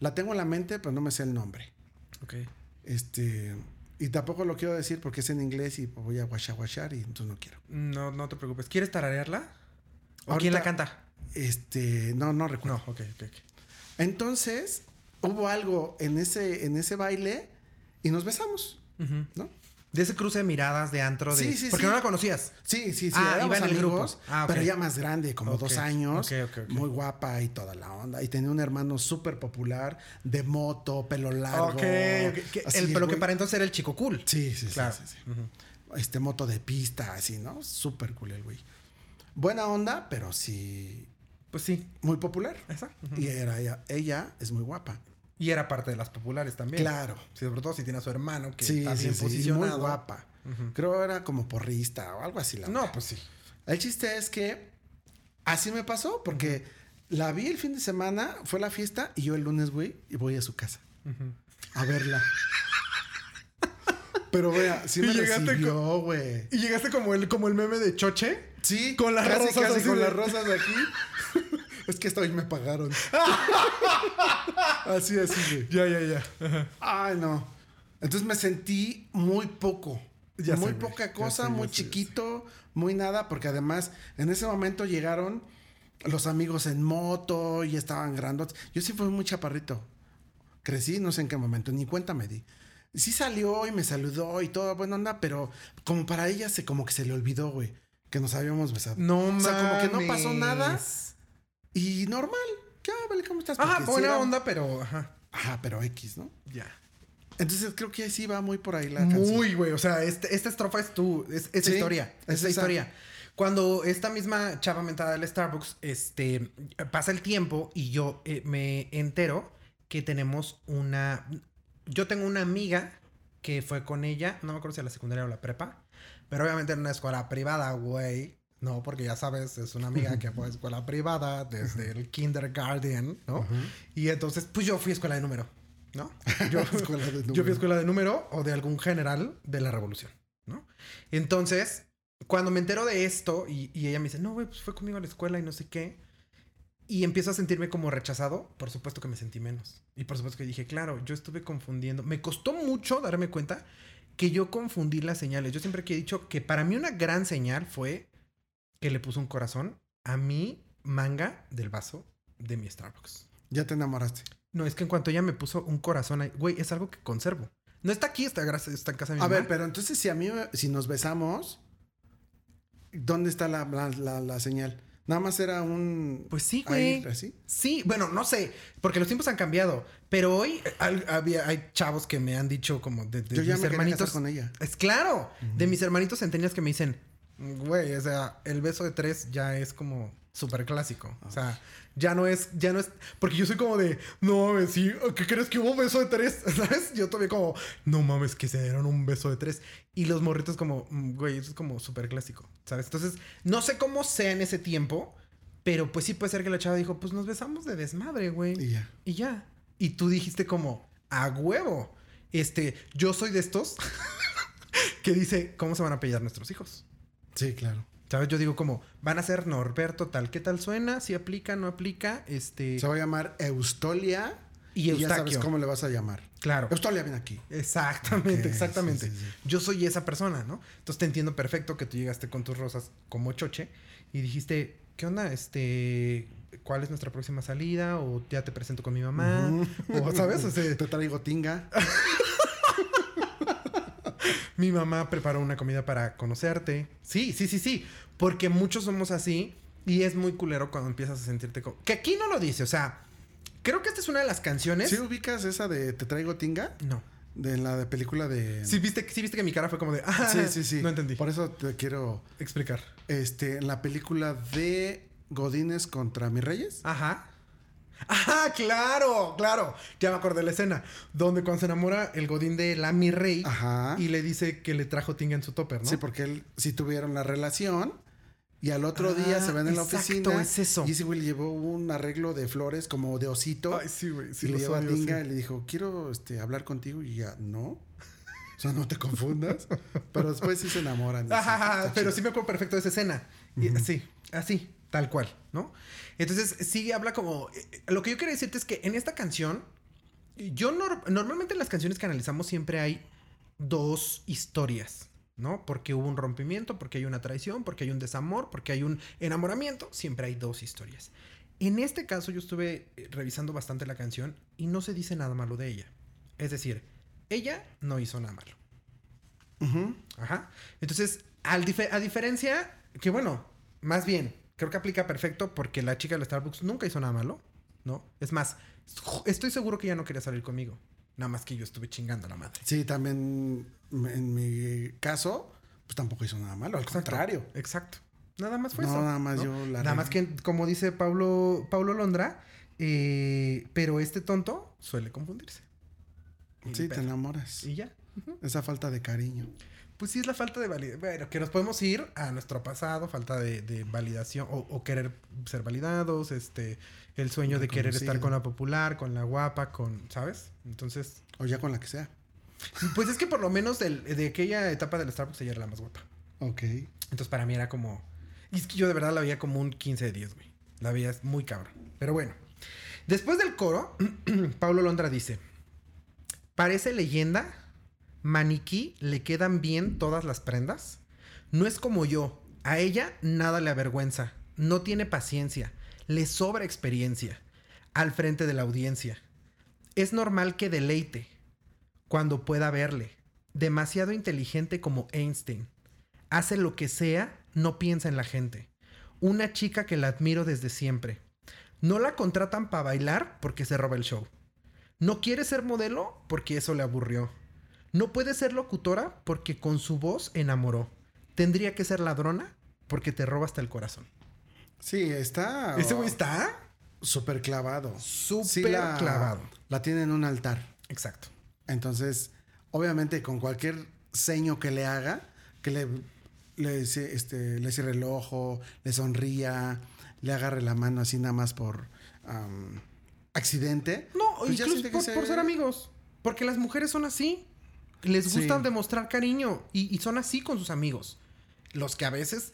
B: la tengo en la mente, pero no me sé el nombre.
A: Ok.
B: Este, y tampoco lo quiero decir porque es en inglés y voy a guachar y entonces no quiero.
A: No, no te preocupes. ¿Quieres tararearla? ¿O
B: Ahorita-
A: quién la canta?
B: Este, no, no recuerdo.
A: No, ok, ok, ok.
B: Entonces, hubo algo en ese, en ese baile y nos besamos. ¿no?
A: De ese cruce de miradas de antro de...
B: Sí, sí,
A: Porque
B: sí.
A: no la conocías.
B: Sí, sí, sí,
A: Ah,
B: éramos
A: iba en el
B: amigos,
A: grupo. Ah, ok.
B: pero ya más grande, como dos años,
A: ok, ok, ok.
B: muy guapa y toda la onda. Y tenía un hermano súper popular, de moto, pelo largo.
A: ok,
B: así,
A: el, pero que para entonces era el chico cool.
B: Sí, sí, sí,
A: Claro.
B: sí. Este moto de pista, así, ¿no? Súper cool el güey. Buena onda, pero sí
A: Pues sí.
B: muy popular.
A: Ujú.
B: Y era ella, ella es muy guapa.
A: Y era parte de las populares también.
B: Claro.
A: Sí, sobre todo si tiene a su hermano que
B: Sí,
A: está bien
B: sí, y
A: posicionado.
B: muy guapa.
A: Ujú.
B: Creo era como porrista o algo así. La
A: No, pues sí.
B: El chiste es que así me pasó porque la vi el fin de semana, fue la fiesta y yo el lunes, güey, y voy a su casa a verla. Pero vea, sí
A: Y
B: me
A: llegaste
B: recibió, güey.
A: Y llegaste como el, como el meme de Choche.
B: Sí,
A: Con las
B: casi,
A: rosas
B: casi con
A: de-
B: las rosas de aquí. es que esta hoy me pagaron. así, así, güey.
A: Ya, ya, ya.
B: Ay, no. Entonces me sentí muy poco.
A: Ya
B: muy
A: sé,
B: poca cosa,
A: ya
B: muy
A: sé.
B: chiquito, muy nada, porque además en ese momento llegaron los amigos en moto y estaban grandotes. Yo sí fui muy chaparrito. Crecí, no sé en qué momento, ni cuenta me di. Sí salió y me saludó y todo, buena onda, pero como para ella se como que se le olvidó, güey, que nos habíamos besado.
A: No
B: O sea, como que no pasó
A: mames.
B: nada. Y normal. ¿Qué, vale, ¿cómo estás?
A: Ajá, buena
B: era-
A: onda, pero ajá.
B: Ajá, pero X, ¿no?
A: Ya.
B: Entonces creo que sí va muy por ahí la canción.
A: Muy, güey. O sea, este- esta estrofa es tu. Es, esa
B: Sí,
A: historia.
B: es
A: esa
B: esa.
A: historia. Cuando esta misma chava mentada del Starbucks, este, pasa el tiempo y yo eh, me entero que tenemos una... Yo tengo una amiga que fue con ella, no me acuerdo si a la secundaria o la prepa, pero obviamente en una escuela privada, güey. No, porque ya sabes, es una amiga que fue a escuela privada desde el kindergarten, ¿no? Y entonces, pues yo fui a escuela de número, ¿no? Yo,
B: Escuela de
A: yo fui
B: número.
A: a escuela de número o de algún general de la revolución, ¿no? Entonces, cuando me entero de esto y, y ella me dice, no, güey, pues fue conmigo a la escuela y no sé qué. Y empiezo a sentirme como rechazado, por supuesto que me sentí menos. Y por supuesto que dije, claro, yo estuve confundiendo. Me costó mucho darme cuenta que yo confundí las señales. Yo siempre que he dicho que para mí una gran señal fue que le puso un corazón a mi manga del vaso de mi Starbucks.
B: Ya te enamoraste.
A: No, es que en cuanto ella me puso un corazón ahí, güey, es algo que conservo. No está aquí, está, está en casa de mi
B: A
A: mamá.
B: ver, pero entonces si a mí, si nos besamos, ¿dónde está la, la, la- la señal? Nada más era un...
A: Pues sí, güey.
B: así.
A: Sí, bueno, no sé, porque los tiempos han cambiado. Pero hoy eh, al- había, hay chavos que me han dicho como de, de
B: Yo ya
A: mis
B: me
A: hermanitos.
B: con ella.
A: Es claro, de mis hermanitos centenias que me dicen, güey, o sea, el beso de tres ya es como súper clásico. O sea, ya no es, ya no es, porque yo soy como de, no mames, sí, ¿qué crees que hubo beso de tres? ¿Sabes? Yo todavía como, no mames, que se dieron un beso de tres. Y los morritos como, "Mm, güey, eso es como súper clásico, ¿sabes? Entonces, no sé cómo sea en ese tiempo, pero pues sí puede ser que la chava dijo, pues nos besamos de desmadre, güey.
B: Y ya.
A: Y ya. Y tú dijiste como, a huevo. Este, yo soy de estos que dice, ¿cómo se van a apellidar nuestros hijos?
B: Sí, claro.
A: ¿Sabes? Yo digo como, van a ser Norberto tal. ¿Qué tal suena? Si aplica, no aplica. Este...
B: Se va a llamar Eustolia.
A: Y
B: Y, ya sabes cómo le vas a llamar.
A: Claro.
B: Eustolia, ven aquí.
A: Exactamente, exactamente.
B: sí, sí, sí.
A: Yo soy esa persona, ¿no? Entonces te entiendo perfecto que tú llegaste con tus rosas como choche y dijiste, ¿qué onda? Este, ¿cuál es nuestra próxima salida? O ya te presento con mi mamá. O, ¿sabes? O sea,
B: Te traigo tinga.
A: Mi mamá preparó una comida para conocerte. Sí, sí, sí, sí. Porque muchos somos así y es muy culero cuando empiezas a sentirte como... Que aquí no lo dice, o sea, creo que esta es una de las canciones...
B: ¿Sí ubicas esa de Te traigo tinga?
A: No.
B: De la de película de...
A: Sí viste, sí viste que mi cara fue como de... Ah,
B: sí, sí. sí.
A: No entendí.
B: Por eso te quiero...
A: Explicar.
B: Este, en la película de Godines contra mis reyes.
A: Ajá. ¡Ah, claro! Claro. Ya me acordé de la escena. Donde cuando se enamora el godín de la mi rey...
B: Ajá.
A: Y le dice que le trajo tinga en su topper, ¿no?
B: Sí, porque él sí tuvieron la relación. Y al otro
A: Ah,
B: día se ven en la
A: exacto,
B: oficina.
A: es eso.
B: Y ese güey le llevó un arreglo de flores como de osito.
A: Ay, sí, güey. Sí,
B: y le llevó a Tinga
A: sí.
B: y le dijo, quiero este, hablar contigo. Y ya, no. O sea, no te confundas. Pero después sí se enamoran. sí,
A: Ajá, pero
B: chido.
A: sí me acuerdo perfecto de esa escena. Y así, así, tal cual, ¿no? Entonces, sí habla como. eh, Lo que yo quería decirte es que en esta canción, yo nor- normalmente en las canciones que analizamos siempre hay dos historias, ¿no? Porque hubo un rompimiento, porque hay una traición, porque hay un desamor, porque hay un enamoramiento, siempre hay dos historias. En este caso, yo estuve eh, revisando bastante la canción y no se dice nada malo de ella. Es decir, ella no hizo nada malo. Ajá. Entonces, al a diferencia, que bueno, más bien, creo que aplica perfecto porque la chica del Starbucks nunca hizo nada malo, ¿no? Es más, estoy seguro que ella no quería salir conmigo. Nada más que yo estuve chingando a la madre.
B: Sí, también en mi caso, pues tampoco hizo nada malo. Al
A: Exacto.
B: contrario.
A: Exacto. Nada más fue
B: No,
A: eso.
B: nada más
A: ¿no?
B: yo la
A: Nada más que, como dice Pablo, Pablo Londra, eh, pero este tonto suele confundirse.
B: Sí, te enamoras.
A: Y ya.
B: Esa falta de cariño.
A: Pues sí, es la falta de validación. Bueno, que nos podemos ir a nuestro pasado, falta de, de validación o, o querer ser validados, este, el sueño de querer estar con la popular, con la guapa, con, ¿sabes? Entonces,
B: O ya con la que sea.
A: pues es que por lo menos del- de aquella etapa del Starbucks ella era la más guapa.
B: Ok.
A: Entonces para mí era como, y es que yo de verdad la veía como un 15 de 10, güey. La veía muy cabrón. Pero bueno, después del coro, Pablo Londra dice, parece leyenda, maniquí, le quedan bien todas las prendas. No es como yo, a ella nada le avergüenza, no tiene paciencia, le sobra experiencia al frente de la audiencia. Es normal que deleite cuando pueda verle, demasiado inteligente como Einstein. Hace lo que sea, no piensa en la gente. Una chica que la admiro desde siempre. No la contratan para bailar porque se roba el show. No quiere ser modelo porque eso le aburrió. No puede ser locutora porque con su voz enamoró. Tendría que ser ladrona porque te roba hasta el corazón.
B: Sí, está.
A: Ese güey está
B: súper clavado.
A: súper
B: Sí
A: clavado.
B: La tiene en un altar.
A: Exacto.
B: Entonces, obviamente, con cualquier seño que le haga, que le, le, este, le cierre el ojo, le sonría, le agarre la mano así nada más por accidente.
A: No,
B: pues ya
A: incluso
B: se-
A: por ser amigos. Porque las mujeres son así. Les gusta
B: Sí.
A: demostrar cariño y, y son así con sus amigos. Los que a veces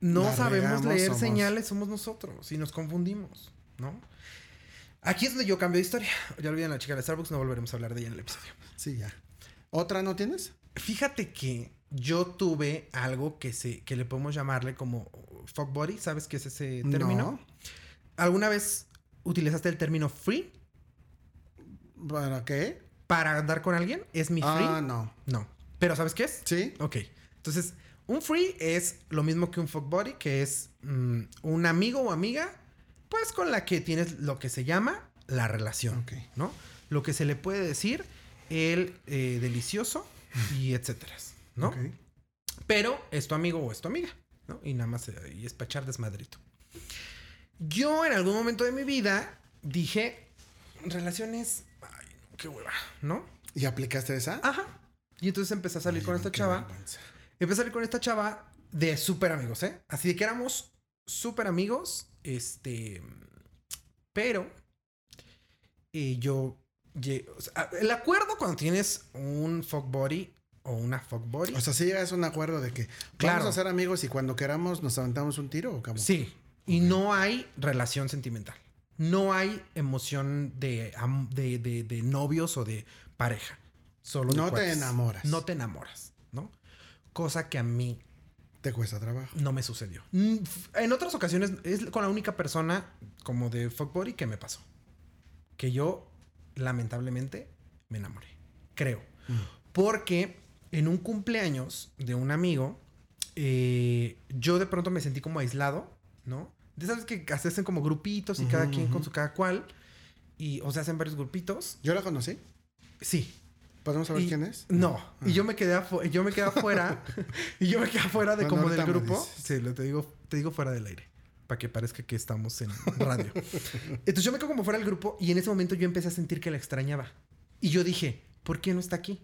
A: no
B: La
A: sabemos
B: regamos,
A: leer
B: somos-
A: señales somos nosotros y nos confundimos, ¿no? Aquí es donde yo cambio de historia. Ya olviden la chica de Starbucks, no volveremos a hablar de ella en el episodio.
B: Sí, ya. ¿Otra no tienes?
A: Fíjate que yo tuve algo que se que le podemos llamarle como fuck body, ¿sabes qué es ese término?
B: No.
A: ¿Alguna vez utilizaste el término free
B: ¿Para qué?
A: Para andar con alguien? ¿Es mi free?
B: Ah, no.
A: No. ¿Pero sabes qué es?
B: ¿Sí?
A: Ok. Entonces, un free es lo mismo que un fuck buddy, que es mm, un amigo o amiga, pues con la que tienes lo que se llama la relación,
B: Ok.
A: ¿no? Lo que se le puede decir el eh, delicioso y etcétera, ¿no?
B: Ok.
A: Pero es tu amigo o es tu amiga, ¿no? Y nada más, eh, y es para echar desmadrito. Yo en algún momento de mi vida dije, relaciones, qué hueva, ¿no?
B: ¿Y aplicaste esa?
A: Ajá. Y entonces empecé a salir
B: Ay,
A: con esta chava. Empecé a salir con esta chava de súper amigos, ¿eh? Así de que éramos súper amigos. Este. Pero. eh, yo. lle- o sea, el acuerdo cuando tienes un fuck body o una fuck body.
B: O sea, si llegas a un acuerdo de que
A: Claro.
B: vamos a ser amigos y cuando queramos nos aventamos un tiro o cómo?
A: sí. Y no hay relación sentimental. No hay emoción de, de, de- de novios o de pareja. Solo de
B: No te enamoras.
A: No te enamoras, ¿no? Cosa que a mí
B: Te cuesta trabajo.
A: No me sucedió. Mm, En otras ocasiones es con la única persona como de fuckbody que me pasó. Que yo, lamentablemente, me enamoré. Creo. Porque en un cumpleaños de un amigo, eh, yo de pronto me sentí como aislado, ¿no? De esas que se hacen como grupitos y cada quien con su cada cual. Y, o se hacen varios grupitos.
B: ¿Yo la conocí?
A: Sí,
B: ¿Podemos saber
A: y-
B: quién es?
A: No, y yo me quedé yo me quedé afuera y yo me quedé afuera de
B: Bueno,
A: como del grupo. Sí, lo te digo, te digo fuera del aire para que parezca que estamos en radio. Entonces yo me quedo como fuera del grupo y en ese momento yo empecé a sentir que la extrañaba. Y yo dije, ¿por qué no está aquí?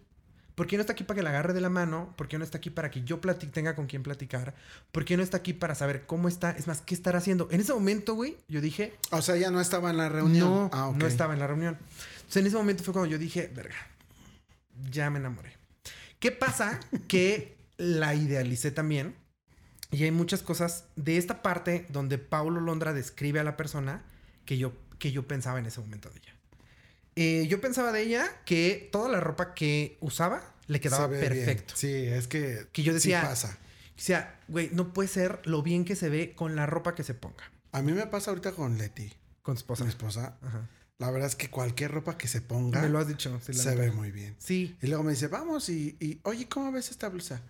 A: ¿Por qué no está aquí para que la agarre de la mano? ¿Por qué no está aquí para que yo tenga con quién platicar? ¿Por qué no está aquí para saber cómo está? Es más, ¿qué estará haciendo? En ese momento, güey, yo dije,
B: O sea, ya no estaba en la reunión.
A: no,
B: Ah,
A: no estaba en la reunión. Entonces en ese momento fue cuando yo dije, verga, ya me enamoré. ¿Qué pasa? que la idealicé también. Y hay muchas cosas de esta parte donde Paulo Londra describe a la persona que yo, que yo pensaba en ese momento de ella. Eh, yo pensaba de ella que toda la ropa que usaba le quedaba
B: bien.
A: perfecto.
B: Sí, es que.
A: Que yo decía-
B: Sí pasa.
A: O sea, güey, no puede ser lo bien que se ve con la ropa que se ponga.
B: A mí me pasa ahorita con Leti,
A: Con su esposa.
B: mi esposa.
A: Ajá.
B: La verdad es que cualquier ropa que se ponga
A: Me lo has dicho. sí, la
B: se ve muy bien.
A: Sí,
B: Y luego me dice, vamos y, y, oye, ¿cómo ves esta blusa?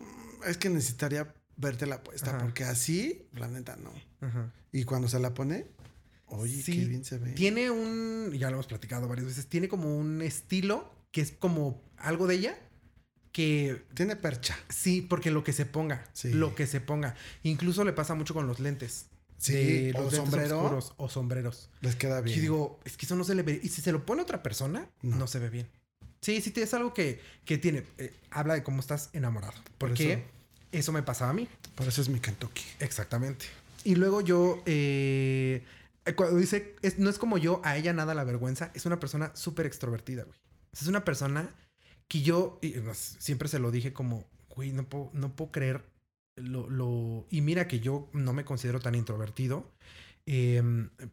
B: "Mm, Es que necesitaría verte la puesta,
A: Ajá.
B: porque así, la neta, no.
A: Ajá.
B: Y cuando se la pone, oye,
A: Sí,
B: qué bien se ve.
A: Tiene un, ya lo hemos platicado varias veces, tiene como un estilo que es como algo de ella que
B: Tiene percha.
A: sí, porque lo que se ponga,
B: Sí.
A: lo que se ponga. Incluso le pasa mucho con los lentes.
B: Sí, o
A: los lentes
B: sombrero.
A: oscuros o sombreros.
B: Les queda bien.
A: Y digo, es que eso no se le ve. Y si se lo pone otra persona, no,
B: No.
A: se ve bien. Sí, sí, es algo que, que tiene. eh, habla de cómo estás enamorado.
B: Por
A: Porque
B: eso-
A: eso. me pasaba a mí.
B: Por eso es mi Kentucky.
A: Exactamente. Y luego yo, eh, cuando dice, es- no es como yo, a ella nada la vergüenza, es una persona súper extrovertida, güey. Es una persona que yo, y, siempre se lo dije como, güey, no puedo, no puedo creer lo, lo... Y mira que yo no me considero tan introvertido, eh,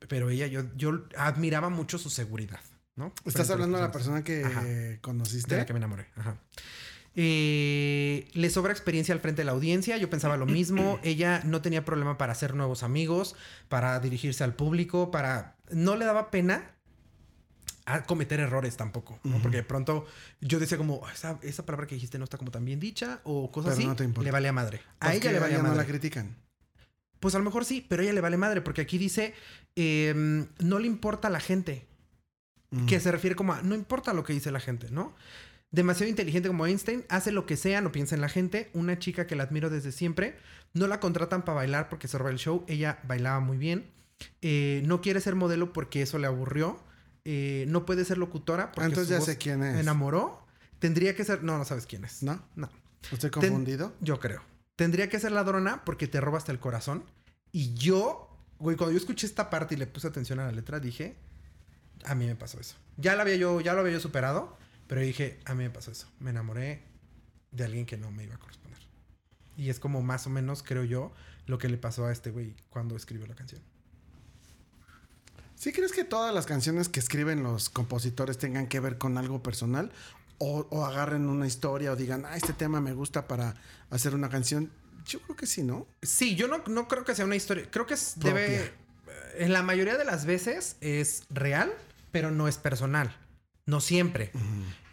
A: pero ella, yo, yo admiraba mucho su seguridad, ¿no?
B: Estás
A: Frente
B: hablando de la persona que
A: Ajá.
B: conociste.
A: De la que me enamoré. Ajá. Eh, le sobra experiencia al frente de la audiencia. Yo pensaba lo mismo. Ella no tenía problema para hacer nuevos amigos, para dirigirse al público, para. No le daba pena a cometer errores tampoco. ¿no? Porque de pronto yo decía como, esa, esa palabra que dijiste no está como tan bien dicha o cosas
B: Pero
A: así.
B: no te importa.
A: le vale a madre. A
B: Porque
A: ella le vale a
B: no
A: madre.
B: la critican.
A: Pues a lo mejor sí, pero a ella le vale madre porque aquí dice, eh, no le importa a la gente que se refiere como a no importa lo que dice la gente, ¿no? Demasiado inteligente como Einstein, hace lo que sea, no piensa en la gente. Una chica que la admiro desde siempre. No la contratan para bailar porque se roba el show. Ella bailaba muy bien. Eh, no quiere ser modelo porque eso le aburrió. Eh, no puede ser locutora porque
B: Entonces
A: su
B: ya
A: voz
B: sé quién es.
A: enamoró. Tendría que ser... No, no sabes quién es.
B: ¿No?
A: No.
B: ¿Estoy
A: Ten-
B: confundido?
A: Yo creo. Tendría que ser ladrona porque te roba hasta el corazón. Y yo, güey, cuando yo escuché esta parte y le puse atención a la letra, dije, a mí me pasó eso. Ya lo había yo, ya lo había yo superado, pero dije, a mí me pasó eso. Me enamoré de alguien que no me iba a corresponder. Y es como más o menos, creo yo, lo que le pasó a este güey cuando escribió la canción.
B: ¿Sí crees que todas las canciones que escriben los compositores tengan que ver con algo personal? O, o agarren una historia o digan, ah, este tema me gusta para hacer una canción. Yo creo que sí, ¿no?
A: Sí, yo no, no creo que sea una historia. Creo que es, debe. En la mayoría de las veces es real, pero no es personal. No siempre.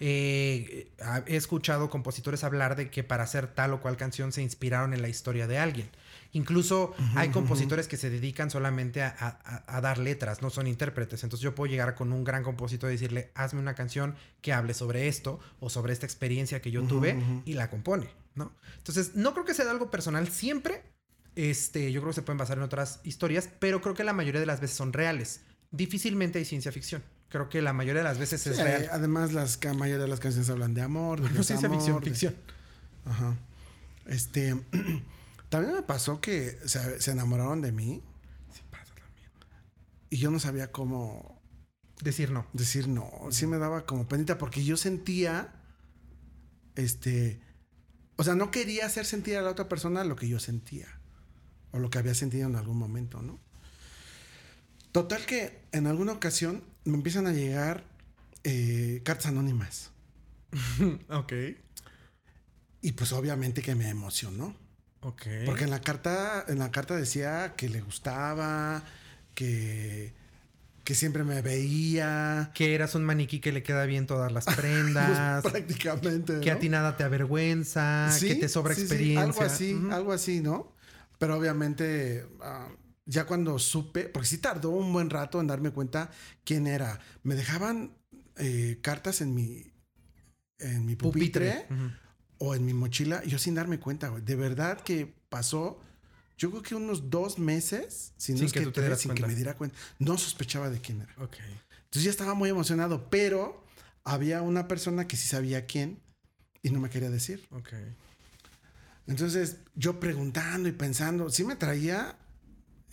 A: Eh, he escuchado compositores hablar de que para hacer tal o cual canción se inspiraron en la historia de alguien. Incluso hay compositores que se dedican solamente a, a- a- a dar letras, no son intérpretes. Entonces yo puedo llegar con un gran compositor y decirle, hazme una canción que hable sobre esto o sobre esta experiencia que yo tuve y la compone, ¿no? Entonces no creo que sea algo personal siempre. Este, yo creo que se pueden basar en otras historias, pero creo que la mayoría de las veces son reales. Difícilmente hay ciencia ficción. Creo que la mayoría de las veces es real.
B: además, las ca- mayoría de las canciones hablan de amor, de
A: No ciencia
B: desamor,
A: ficción,
B: de-
A: ficción.
B: Ajá. Este. también me pasó que se, se enamoraron de mí
A: Sí pasa también.
B: y yo no sabía cómo
A: Decir no.
B: decir no. Sí me daba como penita porque yo sentía. Este. O sea, no quería hacer sentir a la otra persona lo que yo sentía. O lo que había sentido en algún momento, ¿no? Total que en alguna ocasión me empiezan a llegar eh, cartas anónimas.
A: ok.
B: Y pues obviamente que me emocionó.
A: Ok.
B: Porque en la carta, en la carta decía que le gustaba, que, que siempre me veía.
A: Que eras un maniquí que le queda bien todas las prendas.
B: Pues, prácticamente.
A: que a ti nada te avergüenza.
B: Sí,
A: que te sobra
B: sí, sí,
A: experiencia.
B: algo así, algo así, ¿no? Pero obviamente, ah, ya cuando supe, porque sí tardó un buen rato en darme cuenta quién era. Me dejaban eh, cartas en mi, en mi pupitre, o en mi mochila, yo sin darme cuenta, güey. De verdad que pasó, yo creo que unos dos meses, si no
A: Sin
B: es
A: que
B: que,
A: te
B: tres, sin que me diera cuenta. No sospechaba de quién era. Entonces ya estaba muy emocionado, pero había una persona que sí sabía quién y no me quería decir.
A: Ok.
B: Entonces yo preguntando y pensando, sí me traía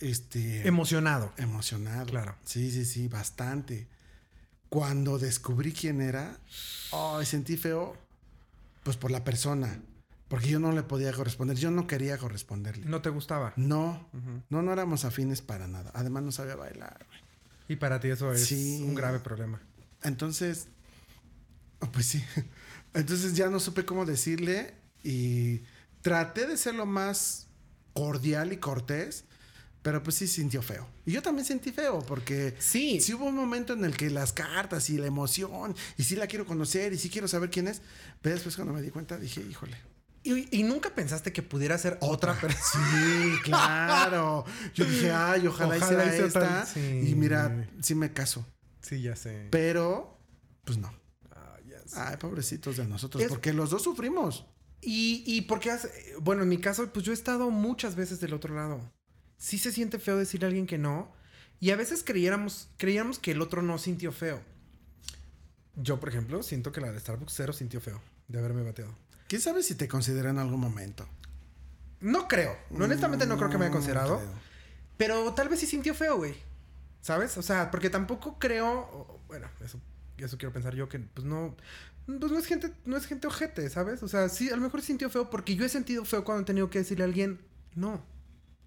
B: este
A: Emocionado.
B: emocionado.
A: Claro.
B: Sí, sí, sí, bastante. Cuando descubrí quién era, ay, sentí feo, pues por la persona, porque yo no le podía corresponder, yo no quería corresponderle.
A: No te gustaba.
B: No,
A: Ujú.
B: no, no éramos afines para nada. Además no sabía bailar.
A: Y para ti eso es
B: Sí.
A: un grave problema.
B: Entonces, oh, pues sí. Entonces ya no supe cómo decirle y traté de ser lo más cordial y cortés, pero pues sí sintió feo. Y yo también sentí feo porque
A: Sí.
B: sí hubo un momento en el que las cartas y la emoción y sí la quiero conocer y sí quiero saber quién es, pero después cuando me di cuenta dije, híjole.
A: Y, y nunca pensaste que pudiera ser otra, persona.
B: Sí, claro. Yo dije, ay, ojalá,
A: Ojalá
B: hiciera esta.
A: tan- sí.
B: Y mira, sí me caso.
A: Sí, ya sé.
B: Pero, pues no.
A: Ah, ya sé.
B: Ay, pobrecitos de nosotros,
A: Es-
B: porque los dos sufrimos.
A: Y, y porque, has- bueno, en mi caso, pues yo he estado muchas veces del otro lado. Sí se siente feo decirle a alguien que no. Y a veces creyéramos, creíamos que el otro no sintió feo. Yo, por ejemplo, siento que la de Starbucks cero sintió feo de haberme bateado.
B: ¿Quién sabe si te considera en algún momento?
A: No creo. No, honestamente no creo que me haya considerado. Pero tal vez sí sintió feo, güey. ¿Sabes? O sea, porque tampoco creo. Bueno, eso, eso quiero pensar yo que pues no. Pues no es gente, no es gente ojete, ¿sabes? O sea, sí, a lo mejor sintió feo porque yo he sentido feo cuando he tenido que decirle a alguien, no.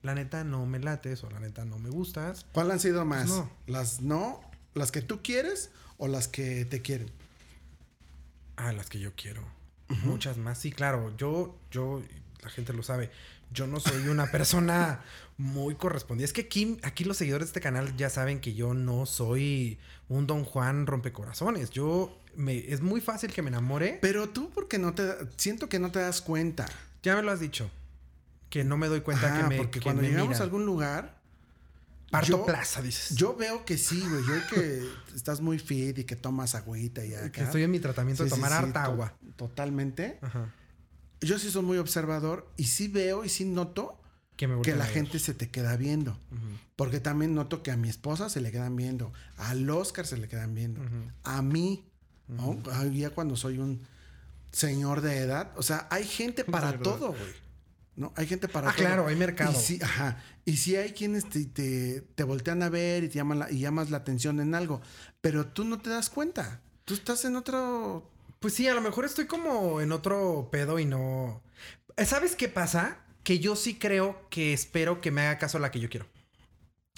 A: La neta no me lates o la neta no me gustas.
B: ¿Cuál han sido más?
A: no.
B: ¿Las no? ¿Las que tú quieres o las que te quieren?
A: Ah, las que yo quiero. Muchas más. Sí, claro. Yo, yo, la gente lo sabe. Yo no soy una persona muy correspondida. Es que aquí, aquí los seguidores de este canal ya saben que yo no soy un Don Juan rompecorazones. Yo me, es muy fácil que me enamore.
B: Pero tú, porque no te. Siento que no te das cuenta.
A: Ya me lo has dicho. Que no me doy cuenta
B: Ajá,
A: que me.
B: porque
A: que
B: cuando
A: me
B: llegamos
A: miran.
B: a algún lugar,
A: Parto
B: Yo-
A: plaza, dices.
B: Yo veo que sí, güey. Yo que estás muy fit y que tomas agüita y acá.
A: que estoy en mi tratamiento de
B: Sí,
A: tomar
B: sí,
A: harta agua.
B: Totalmente.
A: Ajá.
B: Yo sí soy muy observador y sí veo y sí noto
A: Que me
B: que
A: voltean
B: la gente se te queda viendo. Porque también noto que a mi esposa se le quedan viendo, al Oscar se le quedan viendo,
A: Ujú.
B: a mí, ¿no? Ah, Ya cuando soy un señor de edad, o sea, hay gente para todo, güey. ¿No? Hay gente para
A: Ah,
B: todo.
A: claro, hay mercado.
B: Y sí, ajá. Y sí hay quienes te, te, te voltean a ver y te llaman la- y llamas la atención en algo, pero tú no te das cuenta. Tú estás en otro
A: Pues sí, a lo mejor estoy como en otro pedo y no. ¿Sabes qué pasa? Que yo sí creo que espero que me haga caso la que yo quiero.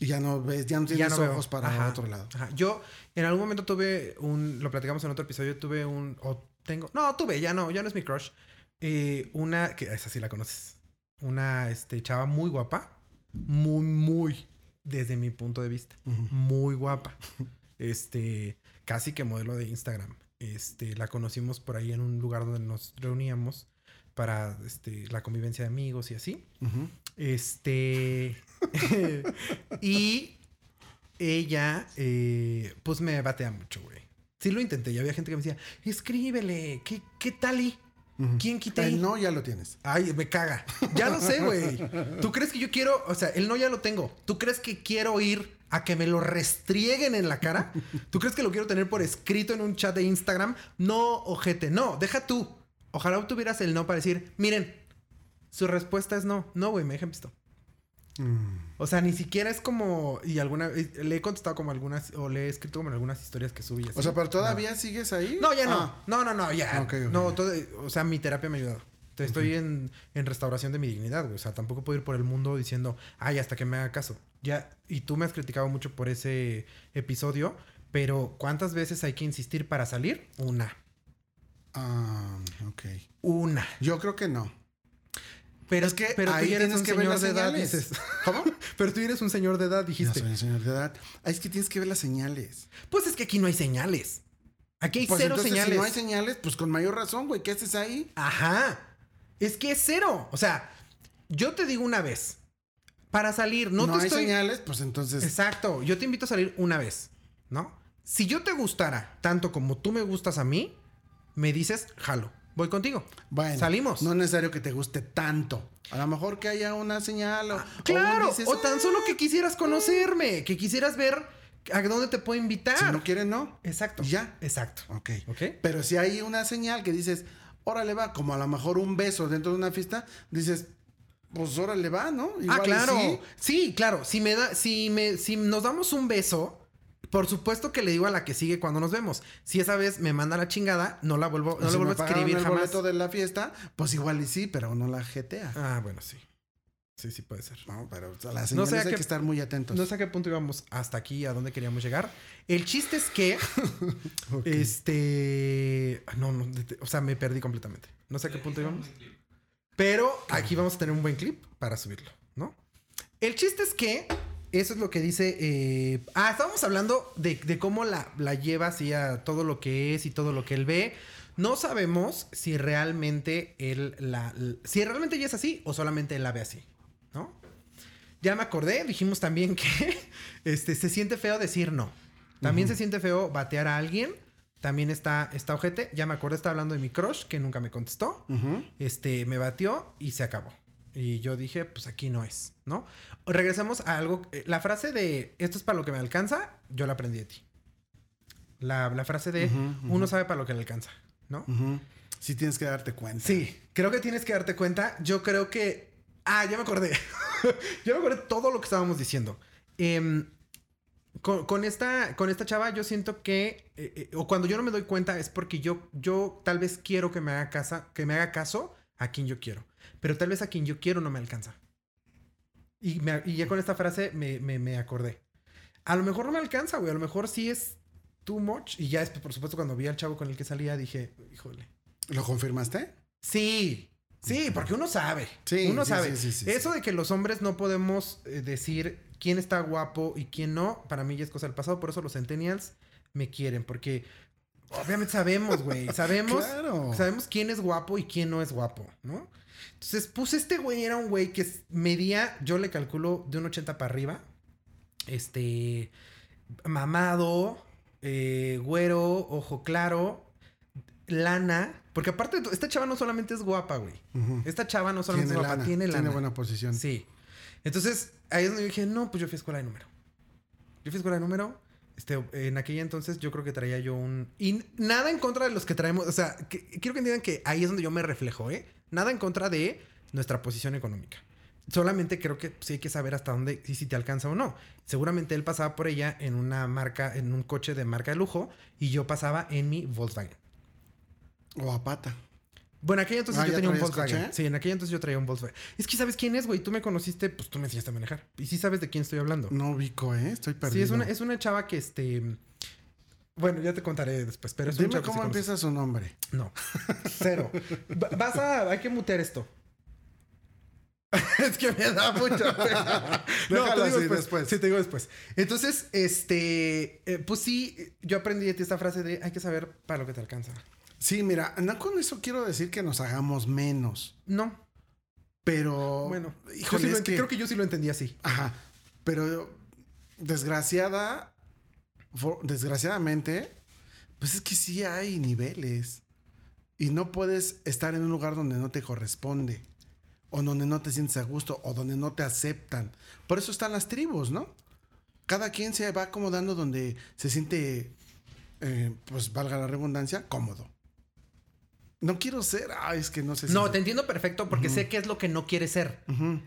B: y ya no ves, ya no
A: Ya
B: tienes
A: veo.
B: ojos para
A: Ajá,
B: otro lado.
A: ajá. Yo en algún momento tuve un. Lo platicamos en otro episodio. Tuve un. O tengo. No, tuve, ya no, ya no es mi crush. Eh, una. Que esa sí la conoces. Una este, chava muy guapa. Muy, muy. Desde mi punto de vista. Muy guapa. Este. Casi que modelo de Instagram. Este. La conocimos por ahí en un lugar donde nos reuníamos. Para este, la convivencia de amigos y así. Este. y ella, eh, pues me batea mucho, güey. Sí lo intenté. Y había gente que me decía, escríbele. ¿Qué, qué tal y? ¿Quién quita
B: El
A: ahí?
B: no ya lo tienes.
A: Ay, me caga. Ya lo sé, güey. ¿Tú crees que yo quiero? O sea, el no ya lo tengo. ¿Tú crees que quiero ir a que me lo restrieguen en la cara? ¿Tú crees que lo quiero tener por escrito en un chat de Instagram? No, ojete. No, deja tú. Ojalá tuvieras el no para decir, miren, su respuesta es no. No, güey, me dejan visto.
B: Mm.
A: O sea, ni siquiera es como. Y alguna. Le he contestado como algunas. O le he escrito como en algunas historias que subí. así.
B: O sea, pero todavía sigues ahí.
A: No, ya no.
B: Ah,
A: No, no, no, ya.
B: Ok, ok.
A: No, todo- o sea, mi terapia me ha ayudado. Estoy en, en restauración de mi dignidad, güey. O sea, tampoco puedo ir por el mundo diciendo, ay, hasta que me haga caso. Ya, y tú me has criticado mucho por ese episodio, pero ¿cuántas veces hay que insistir para salir? Una.
B: ah, ok.
A: Una.
B: Yo creo que no.
A: Pero
B: Es que
A: pero tú ya eres un
B: que
A: señor de edad, dices.
B: ¿Cómo?
A: pero tú eres un señor de edad, dijiste.
B: soy un señor de edad. Ah, es que tienes que ver las señales.
A: Pues es que aquí no hay señales. Aquí hay
B: Pues
A: cero
B: entonces,
A: señales.
B: si no hay señales, pues con mayor razón, güey. ¿Qué haces ahí?
A: Ajá. Es que es cero. O sea, yo te digo una vez. Para salir, no,
B: No,
A: te
B: hay
A: estoy.
B: señales, pues entonces.
A: Exacto. Yo te invito a salir una vez, ¿no? Si yo te gustara tanto como tú me gustas a mí, me dices, jalo, voy contigo.
B: Bueno,
A: Salimos.
B: No es necesario que te guste tanto. A lo mejor que haya una señal o. o
A: Claro.
B: dices,
A: o tan
B: "Ah,
A: solo que quisieras conocerme, que quisieras ver a dónde te puedo invitar.
B: Si no quieren, no.
A: Exacto.
B: Y ya.
A: Exacto.
B: Ok. Pero si hay una señal que dices, órale va, como a lo mejor un beso dentro de una fiesta, dices, pues órale va, ¿no?
A: ah,
B: Igual
A: claro.
B: sí.
A: Sí. claro. Si me da, si me, si nos damos un beso, por supuesto que le digo a la que sigue cuando nos vemos. Si esa vez me manda la chingada, no la vuelvo, no
B: si
A: le
B: me
A: vuelvo a escribir
B: el
A: jamás.
B: boleto de la fiesta, pues igual y sí, pero no la GTA.
A: Ah, bueno, sí. Sí, sí puede ser.
B: No, pero a las
A: No sé a
B: hay
A: qué-
B: que estar muy atentos.
A: No sé a qué punto íbamos hasta aquí, a dónde queríamos llegar. El chiste es que, este, ah, no, no, o sea, me perdí completamente. No sé a qué punto íbamos. Pero aquí vamos a tener un buen clip para subirlo, ¿no? El chiste es que eso es lo que dice. eh, ah, estábamos hablando de, de cómo la, la lleva así a todo lo que es y todo lo que él ve. No sabemos si realmente él la. Si realmente ella es así o solamente él la ve así, ¿no? Ya me acordé, dijimos también que este, se siente feo decir no. También se siente feo batear a alguien. También está, está ojete. Ya me acordé, estaba hablando de mi crush que nunca me contestó. Este, me batió y se acabó. Y yo dije, pues aquí no es, ¿no? Regresamos a algo. eh, La frase de esto es para lo que me alcanza, yo la aprendí de ti. La, la frase de uno sabe para lo que le alcanza, ¿no?
B: Ujú. Sí tienes que darte cuenta.
A: Sí, creo que tienes que darte cuenta. Yo creo que. Ah, ya me acordé. ya me acordé todo lo que estábamos diciendo. Em, con, con esta, con esta chava, yo siento que. eh, eh, o cuando yo no me doy cuenta, es porque yo, yo tal vez quiero que me haga casa, que me haga caso a quien yo quiero. Pero tal vez a quien yo quiero no me alcanza. Y, me- y ya con esta frase me, me- me acordé. A lo mejor no me alcanza, güey. A lo mejor sí es too much. Y ya, después, por supuesto, cuando vi al chavo con el que salía, dije, híjole.
B: ¿Lo confirmaste?
A: Sí, sí, porque uno sabe.
B: Sí,
A: uno
B: sí,
A: sabe.
B: sí,
A: Eso de que los hombres no podemos eh, decir quién está guapo y quién no, para mí ya es cosa del pasado. Por eso los centennials me quieren, porque obviamente sabemos, güey. Sabemos,
B: Claro.
A: sabemos quién es guapo y quién no es guapo, ¿no? Entonces, pues este güey era un güey que medía, yo le calculo de un 80 para arriba. este, mamado, eh, güero, ojo claro, lana. Porque aparte, esta chava no solamente es guapa, güey. Esta chava no solamente es guapa, tiene lana.
B: Tiene buena posición.
A: Sí. Entonces, ahí es donde yo dije, no, pues yo fui a escuela de número. Yo fui a escuela de número. Este, en aquella entonces yo creo que traía yo un... Y nada en contra de los que traemos, o sea, quiero que entiendan que ahí es donde yo me reflejo, ¿eh? Nada en contra de nuestra posición económica. Solamente creo que sí hay que saber hasta dónde, si, si te alcanza o no. Seguramente él pasaba por ella en una marca, en un coche de marca de lujo y yo pasaba en mi Volkswagen.
B: O a pata.
A: Bueno, en aquella entonces ah, yo tenía un Volkswagen. Sí, en aquella entonces yo traía un Volkswagen. Es que sabes quién es, güey. Tú me conociste, pues tú me enseñaste a manejar. Y sí sabes de quién estoy hablando.
B: No ubico, ¿eh? Estoy perdido.
A: Sí, es una, es una chava que este. Bueno, ya te contaré después, pero es
B: Dime cómo empieza su nombre.
A: No. Cero. Vas a. Hay que mutear esto. es que me da mucha pena. no, te digo después. Sí, te digo después. Entonces, este. Eh, pues sí, yo aprendí de ti esta frase de hay que saber para lo que te alcanza.
B: Sí, mira, no con eso quiero decir que nos hagamos menos.
A: No.
B: Pero.
A: Bueno, creo que yo sí lo entendí así.
B: Ajá. Pero desgraciada. Desgraciadamente, pues es que sí hay niveles. Y no puedes estar en un lugar donde no te corresponde. O donde no te sientes a gusto. O donde no te aceptan. Por eso están las tribus, ¿no? Cada quien se va acomodando donde se siente, eh, pues valga la redundancia, cómodo. No quiero ser. Ay, es que no sé
A: si. No, te entiendo perfecto porque sé qué es lo que no quieres ser.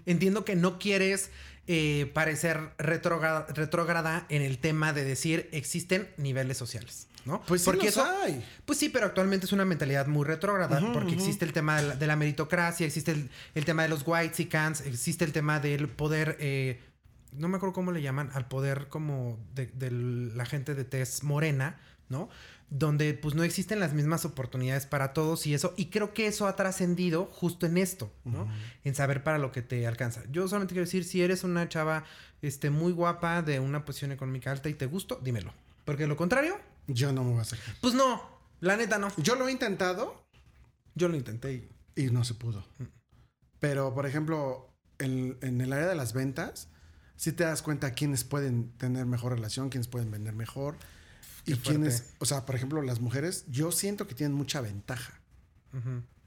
A: Entiendo que no quieres eh, parecer retrógrada en el tema de decir existen niveles sociales. ¿no?
B: Pues porque eso hay.
A: Pues sí, pero actualmente es una mentalidad muy retrógrada porque existe el tema de la, meritocracia, existe el, tema de los white cans, existe el tema del poder. Eh, no me acuerdo cómo le llaman al poder como de, de la gente de tez morena, ¿no? Donde pues no existen las mismas oportunidades para todos y eso, y creo que eso ha trascendido justo en esto, ¿no? En saber para lo que te alcanza. Yo solamente quiero decir, si eres una chava este, muy guapa, de una posición económica alta y te gusto, dímelo. Porque lo contrario...
B: Yo no me voy a sacar.
A: Pues no, la neta no.
B: Yo lo he intentado.
A: Yo lo intenté
B: y... no se pudo. Mm. Pero, por ejemplo, en, en el área de las ventas, si te das cuenta quiénes pueden tener mejor relación, quiénes pueden vender mejor y quienes, o sea, por ejemplo, las mujeres, yo siento que tienen mucha ventaja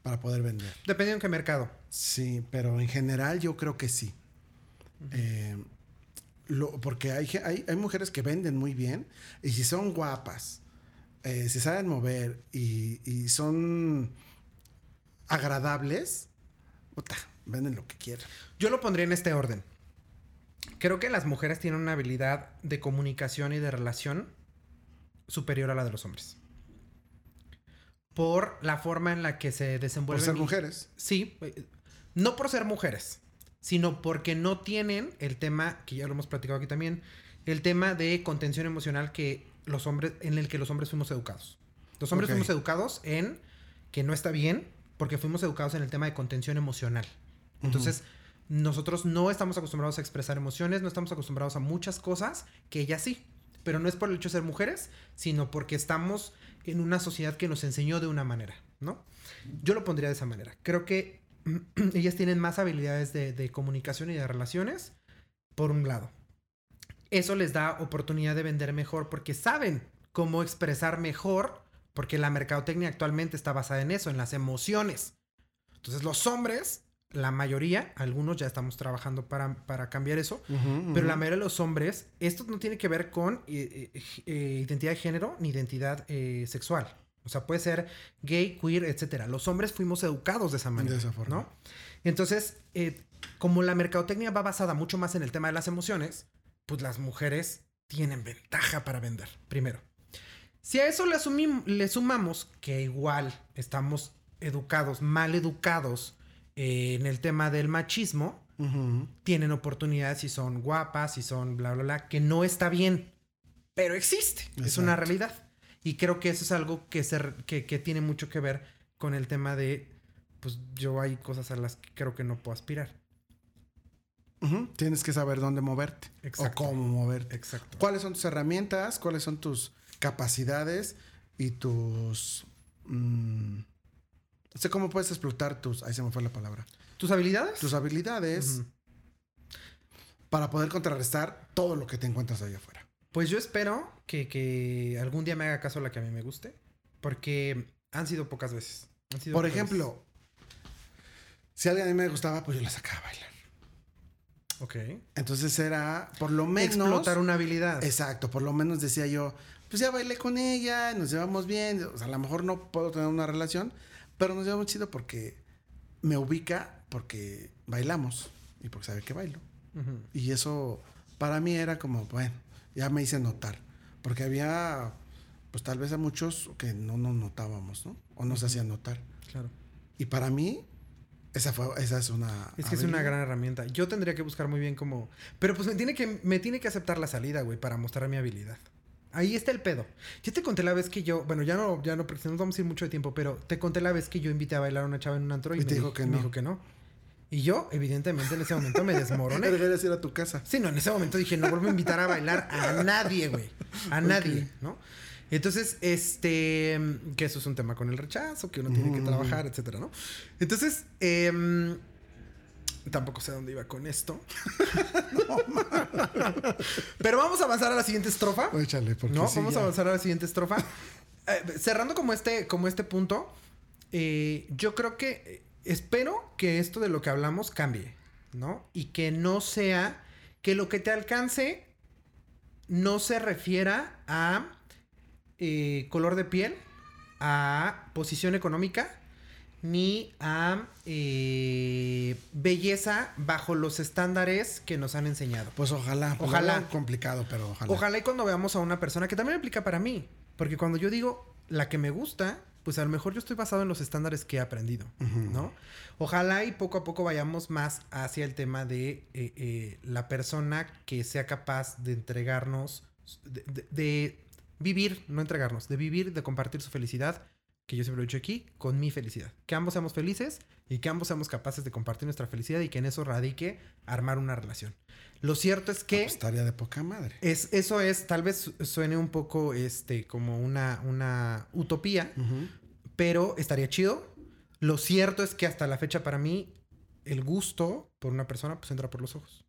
B: para poder vender.
A: Depende en qué mercado.
B: Sí, pero en general yo creo que sí. Eh, porque hay, hay, mujeres que venden muy bien y si son guapas, eh, si saben mover y, son agradables, venden lo que quieran.
A: Yo lo pondría en este orden. Creo que las mujeres tienen una habilidad de comunicación y de relación superior a la de los hombres. Por la forma en la que se desenvuelven.
B: Por ser mujeres.
A: Sí. Eh, no por ser mujeres, sino porque no tienen el tema, que ya lo hemos platicado aquí también, el tema de contención emocional que los hombres, en el que los hombres fuimos educados. Los hombres fuimos educados en que no está bien, porque fuimos educados en el tema de contención emocional. Entonces, nosotros no estamos acostumbrados a expresar emociones, no estamos acostumbrados a muchas cosas que ellas sí pero no es por el hecho de ser mujeres, sino porque estamos en una sociedad que nos enseñó de una manera, ¿no? Yo lo pondría de esa manera. Creo que ellas tienen más habilidades de, comunicación y de relaciones, por un lado. Eso les da oportunidad de vender mejor porque saben cómo expresar mejor, porque la mercadotecnia actualmente está basada en eso, en las emociones. Entonces los hombres la mayoría, algunos ya estamos trabajando para, cambiar eso, pero la mayoría de los hombres, esto no tiene que ver con eh, eh, eh, identidad de género ni identidad sexual. O sea, puede ser gay, queer, etcétera. Los hombres fuimos educados de esa manera. De esa forma. ¿no? Entonces, como la mercadotecnia va basada mucho más en el tema de las emociones, pues las mujeres tienen ventaja para vender, primero. Si a eso le, le sumamos que igual estamos educados, mal educados, eh, en el tema del machismo, tienen oportunidades si son guapas, si son bla, bla, bla, que no está bien, pero existe, es una realidad. Y creo que eso es algo que, se, que, tiene mucho que ver con el tema de, pues yo hay cosas a las que creo que no puedo aspirar.
B: Tienes que saber dónde moverte o cómo moverte.
A: Exacto.
B: ¿Cuáles son tus herramientas? ¿Cuáles son tus capacidades y tus... Mm, sé cómo puedes explotar tus. Ahí se me fue la palabra.
A: ¿Tus habilidades?
B: Tus habilidades. para poder contrarrestar todo lo que te encuentras allá afuera.
A: Pues yo espero que, que algún día me haga caso la que a mí me guste, porque han sido pocas veces. Han sido
B: Por ejemplo, si a alguien a mí me gustaba, pues yo la sacaba a bailar.
A: veces. Ok.
B: Entonces era, por lo menos...
A: Explotar una habilidad.
B: Exacto, por lo menos decía yo, pues ya bailé con ella, nos llevamos bien, o sea, a lo mejor no puedo tener una relación, pero nos llevamos chido porque me ubica, porque bailamos y porque sabe que bailo. Y eso para mí era como, bueno, ya me hice notar, porque había, pues tal vez a muchos que no nos notábamos, ¿no? O no se hacían notar.
A: Claro.
B: Y para mí, esa, fue, esa es una...
A: Es que es una gran herramienta. Yo tendría que buscar muy bien cómo. Pero pues me tiene que, me tiene que aceptar la salida, güey, para mostrar mi habilidad. Ahí está el pedo. Ya te conté la vez que yo, bueno, ya no, ya no, porque si nos vamos a ir mucho de tiempo, pero te conté la vez que yo invité a bailar a una chava en un antro y,
B: Y
A: me
B: te dijo
A: dijo-
B: que
A: me
B: no.
A: dijo que no. Y yo, evidentemente, en ese momento me desmoroné.
B: Deberías ir a tu casa.
A: Sí, no, en ese momento dije, no vuelvo a invitar a bailar a nadie, güey. A nadie, ¿no? Entonces, este, que eso es un tema con el rechazo, que uno tiene que trabajar, etcétera, ¿no? Entonces, em, tampoco sé a dónde iba con esto. Pero vamos a avanzar a la siguiente estrofa.
B: Échale, porque
A: No,
B: sí,
A: vamos
B: ya.
A: a avanzar a la siguiente estrofa. Eh, cerrando como este, como este punto, eh, yo creo que eh, espero que esto de lo que hablamos cambie, ¿no? Y que no sea que lo que te alcance no se refiera a eh, color de piel, a posición económica, ni a eh, belleza bajo los estándares que nos han enseñado.
B: Pues ojalá, pues
A: Ojalá.
B: complicado, pero ojalá.
A: Ojalá y cuando veamos a una persona que también aplica para mí. Porque cuando yo digo la que me gusta, pues a lo mejor yo estoy basado en los estándares que he aprendido. ¿no? Ojalá y poco a poco vayamos más hacia el tema de eh, eh, la persona que sea capaz de entregarnos, de, de- de vivir, no entregarnos, de vivir, de compartir su felicidad, que yo siempre lo he dicho aquí, con mi felicidad. Que ambos seamos felices y que ambos seamos capaces de compartir nuestra felicidad y que en eso radique armar una relación. Lo cierto es que...
B: Pues estaría de poca madre.
A: Es, eso es, tal vez su- suene un poco este, como una, una utopía, pero estaría chido. Lo cierto es que hasta la fecha para mí, el gusto por una persona pues entra por los ojos.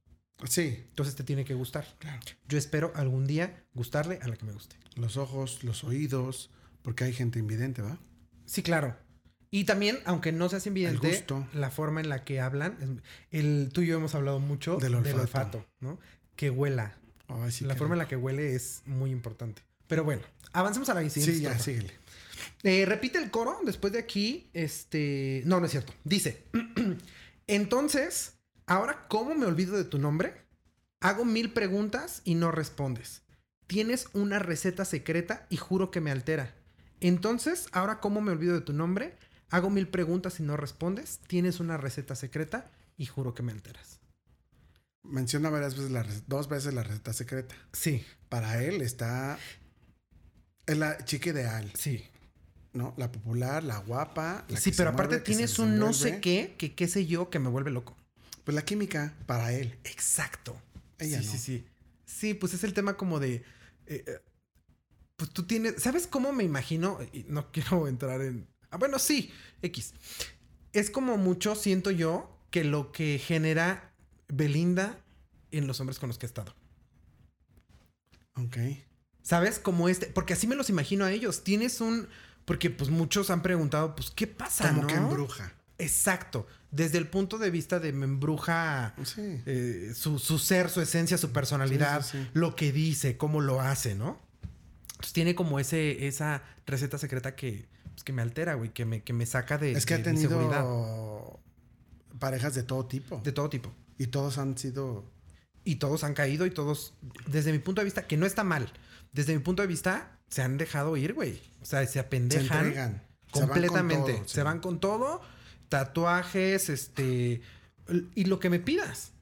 B: Sí,
A: Entonces te tiene que gustar.
B: claro.
A: Yo espero algún día gustarle a la que me guste.
B: Los ojos, los oídos, porque hay gente invidente, ¿va?
A: Sí, claro. Y también, aunque no seas invidente,
B: gusto.
A: la forma en la que hablan, el, tú y yo hemos hablado mucho
B: Del
A: del olfato. ¿no? Que huela.
B: Ay, sí
A: la forma en la que huele es muy importante. Pero bueno, avancemos a la siguiente.
B: Sí, ya, síguele.
A: Eh, repite el coro después de aquí. Este. No, no es cierto. Dice: Entonces, ahora, ¿cómo me olvido de tu nombre? Hago mil preguntas y no respondes. Tienes una receta secreta y juro que me altera. Entonces, ahora, ¿cómo me olvido de tu nombre? Hago mil preguntas y no respondes. Tienes una receta secreta y juro que me alteras.
B: Menciona varias veces la dos veces la receta secreta.
A: Sí,
B: Para él está es la chica ideal,
A: sí.
B: ¿no? La popular, la guapa. La
A: sí,
B: que se
A: pero aparte
B: mueve, que se
A: tienes un no sé qué, que qué sé yo, que me vuelve loco.
B: Pues la química para él.
A: Exacto.
B: Ella
A: sí,
B: no.
A: sí, sí. Sí, pues es el tema como de. eh, eh, pues tú tienes. ¿Sabes cómo me imagino? Y no quiero entrar en. Ah, bueno, sí, X. Es como mucho, siento yo, que lo que genera Belinda en los hombres con los que he estado.
B: Ok.
A: ¿Sabes? Como este. Porque así me los imagino a ellos. Tienes un. Porque pues muchos han preguntado, pues, ¿qué pasa?
B: Como
A: no?
B: que embruja.
A: Exacto. Desde el punto de vista de me embruja
B: Sí.
A: eh, su, su ser, su esencia, su personalidad,
B: Sí, sí, sí.
A: lo que dice, cómo lo hace, ¿no? Entonces tiene como ese, esa receta secreta que, pues, que me altera, güey, que me, que me saca de,
B: es que
A: de
B: ha
A: mi seguridad.
B: tenido parejas de todo tipo.
A: De todo tipo.
B: Y todos han sido.
A: Y todos han caído y todos, desde mi punto de vista, que no está mal, desde mi punto de vista, se han dejado ir, güey. O sea, se
B: Se
A: apendejan
B: entregan. Se van con
A: completamente.
B: todo,
A: Se van con todo, tatuajes, este, y lo que me pidas.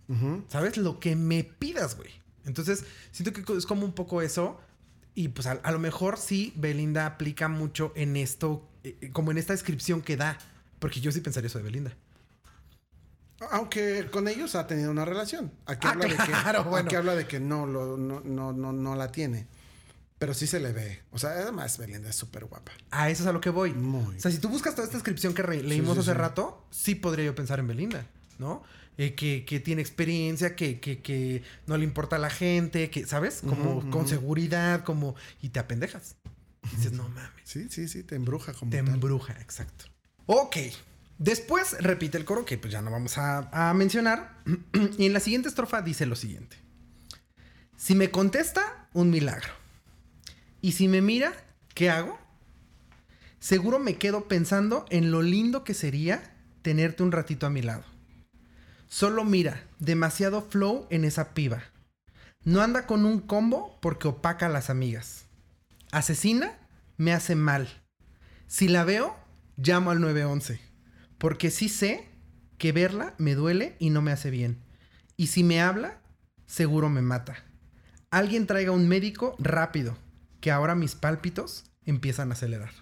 A: ¿Sabes? Lo que me pidas, güey. Entonces, siento que es como un poco eso. Y pues a, a lo mejor sí, Belinda aplica mucho en esto, eh, eh, como en esta descripción que da. Porque yo sí pensaría eso de Belinda.
B: Aunque con ellos ha tenido una relación. Aquí
A: Ah,
B: habla de que,
A: bueno.
B: aquí habla de que no, lo, no, no, no, no la tiene. Pero sí se le ve. O sea, además Belinda es súper guapa.
A: A eso es a lo que voy.
B: Muy.
A: O sea, si tú buscas toda esta descripción que leímos
B: sí,
A: hace
B: sí.
A: rato, sí podría yo pensar en Belinda. ¿no? Eh, que, que tiene experiencia, que, que, que no le importa a la gente, que, ¿sabes? Como con seguridad, como... Y te apendejas. Y dices, no mames.
B: Sí, sí, sí, te embruja como
A: Te
B: tal.
A: embruja, exacto. Ok. Después repite el coro que pues ya no vamos a, a mencionar. y en la siguiente estrofa dice lo siguiente. Si me contesta, un milagro. Y si me mira, ¿qué hago? Seguro me quedo pensando en lo lindo que sería tenerte un ratito a mi lado. Solo mira, demasiado flow en esa piba. No anda con un combo porque opaca a las amigas. Asesina, me hace mal. Si la veo, llamo al 911. Porque sí sé que verla me duele y no me hace bien. Y si me habla, seguro me mata. Alguien traiga un médico rápido, que ahora mis pálpitos empiezan a acelerar.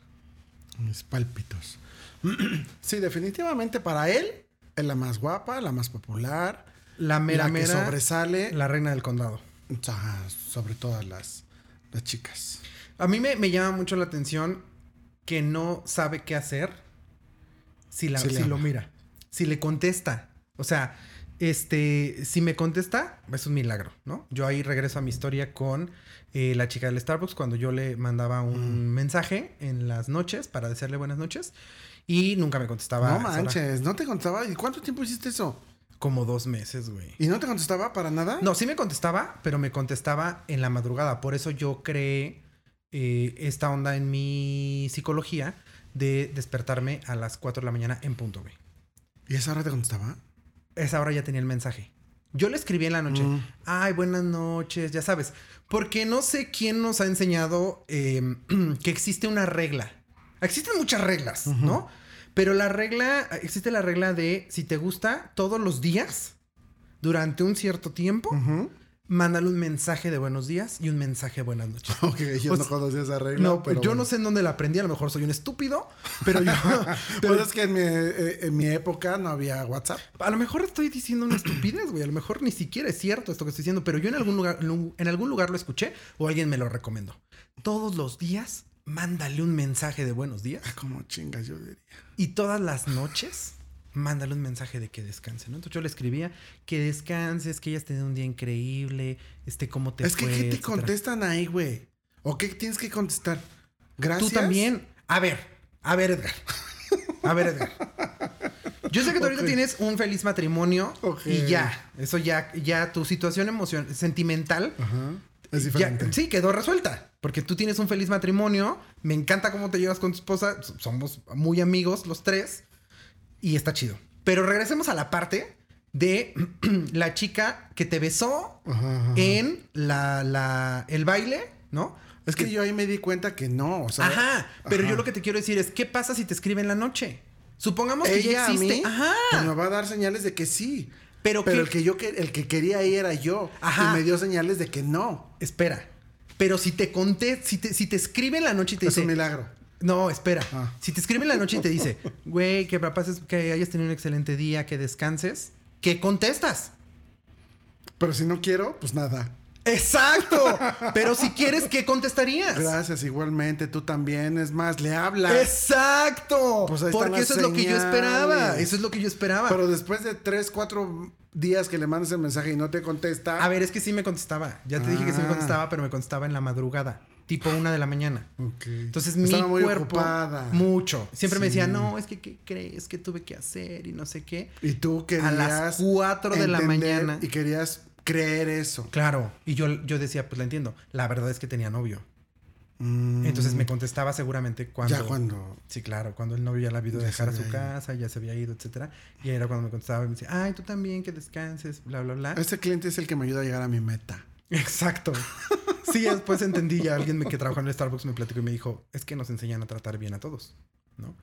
B: Mis pálpitos. sí, definitivamente para él la más guapa, la más popular,
A: La mera
B: la que
A: mera,
B: sobresale
A: la reina del condado.
B: ajá, sobre todas las, las chicas.
A: A mí me, me llama mucho la atención que no sabe qué hacer si, la,
B: Si
A: lo mira, si le contesta. O sea, este, si me contesta, es un milagro, ¿no? Yo ahí regreso a mi historia con eh, la chica del Starbucks cuando yo le mandaba un mensaje en las noches para desearle buenas noches y nunca me contestaba.
B: no manches, no te contestaba. ¿Y cuánto tiempo hiciste eso?
A: Como dos meses, güey.
B: ¿Y no te contestaba para nada?
A: No, sí me contestaba, pero me contestaba en la madrugada. Por eso yo creé eh, esta onda en mi psicología de despertarme a las 4 de la mañana en punto, güey.
B: ¿Y esa hora te contestaba?
A: Esa hora ya tenía el mensaje. Yo le escribí en la noche,
B: Mm.
A: ay, buenas noches, ya sabes. Porque no sé quién nos ha enseñado eh, que existe una regla. Existen muchas reglas, ¿no? Pero la regla, existe la regla de si te gusta todos los días, durante un cierto tiempo,
B: Ujú.
A: Mándale un mensaje de buenos días y un mensaje de buenas noches.
B: Ok, yo
A: O
B: no conocía esa regla.
A: No,
B: pero
A: yo
B: bueno.
A: no sé en dónde la aprendí, a lo mejor soy un estúpido, pero yo...
B: Pero es que en mi, eh, en mi época no había WhatsApp.
A: A lo mejor estoy diciendo una estupidez, güey. A lo mejor ni siquiera es cierto esto que estoy diciendo, pero yo en algún lugar, en algún lugar lo escuché o alguien me lo recomendó. Todos los días, mándale un mensaje de buenos días
B: Ah, Como chingas, yo diría.
A: y todas las noches, mándale un mensaje de que descanse, ¿no? Entonces yo le escribía que descanses, que hayas tenido un día increíble, este, cómo te
B: es que, ¿qué te
A: etcétera.
B: contestan ahí, güey? ¿O qué tienes que contestar? Gracias.
A: Tú también. A ver, a ver, Edgar. A ver, Edgar. Yo sé que tú ahorita tienes un feliz matrimonio y ya. Eso ya, ya tu situación emocional, sentimental,
B: Ajá. Es
A: ya-
B: diferente.
A: sí, quedó resuelta. Porque tú tienes un feliz matrimonio. Me encanta cómo te llevas con tu esposa. Somos muy amigos los tres. Y está chido. Pero regresemos a la parte de la chica que te besó
B: Ajá, ajá.
A: en la, la, el baile, ¿no?
B: Es que yo ahí me di cuenta que no, o sea.
A: Ajá, pero
B: ajá.
A: yo lo que te quiero decir es, ¿qué pasa si te escribe en la noche? Supongamos que
B: ella
A: ya
B: a
A: existe.
B: mí,
A: Ajá.
B: pues me va a dar señales de que sí.
A: Pero,
B: Pero
A: ¿qué-
B: el que yo el que quería ahí era yo.
A: Ajá.
B: Y me dio señales de que no.
A: Espera. Pero si te conté, si te, si te escribe en la noche y te
B: Es un
A: dice.
B: milagro.
A: No, espera.
B: Ah.
A: Si te escribe en la noche y te dice, güey, que papá que hayas tenido un excelente día, que descanses, ¿qué contestas?
B: Pero si no quiero, pues nada.
A: ¡Exacto! Pero si quieres, ¿qué contestarías?
B: Gracias, igualmente. Tú también. Es más, le hablas.
A: ¡Exacto!
B: Pues
A: Porque eso es lo que yo esperaba. Eso es lo que yo esperaba.
B: Pero después de tres, cuatro días que le mandas el mensaje y no te contesta.
A: A ver, es que sí me contestaba. Ya te dije que sí me
B: Ah.
A: contestaba, pero me contestaba en la madrugada. Tipo una de la mañana.
B: Ok.
A: Entonces
B: Estaba
A: mi
B: muy
A: cuerpo
B: ocupada.
A: mucho. Siempre me decía, no, es que ¿qué crees que tuve que hacer? Y no sé qué.
B: Y tú querías.
A: A las cuatro de la mañana.
B: Y querías creer eso.
A: Claro. Y yo, yo decía, pues la entiendo. La verdad es que tenía novio.
B: Mm.
A: Entonces me contestaba seguramente cuando.
B: Ya cuando.
A: Sí, claro, cuando el novio ya la había ido a
B: Ya
A: dejar a su
B: ido.
A: casa, ya se había ido, etcétera. Y ahí era cuando me contestaba y me decía, ay, tú también, que descanses, bla, bla, bla.
B: Este cliente es el que me ayuda a llegar a mi meta.
A: Exacto. Sí, después entendí ya alguien me- que trabajó en el Starbucks me platicó y me dijo, es que nos enseñan a tratar bien a todos, ¿no?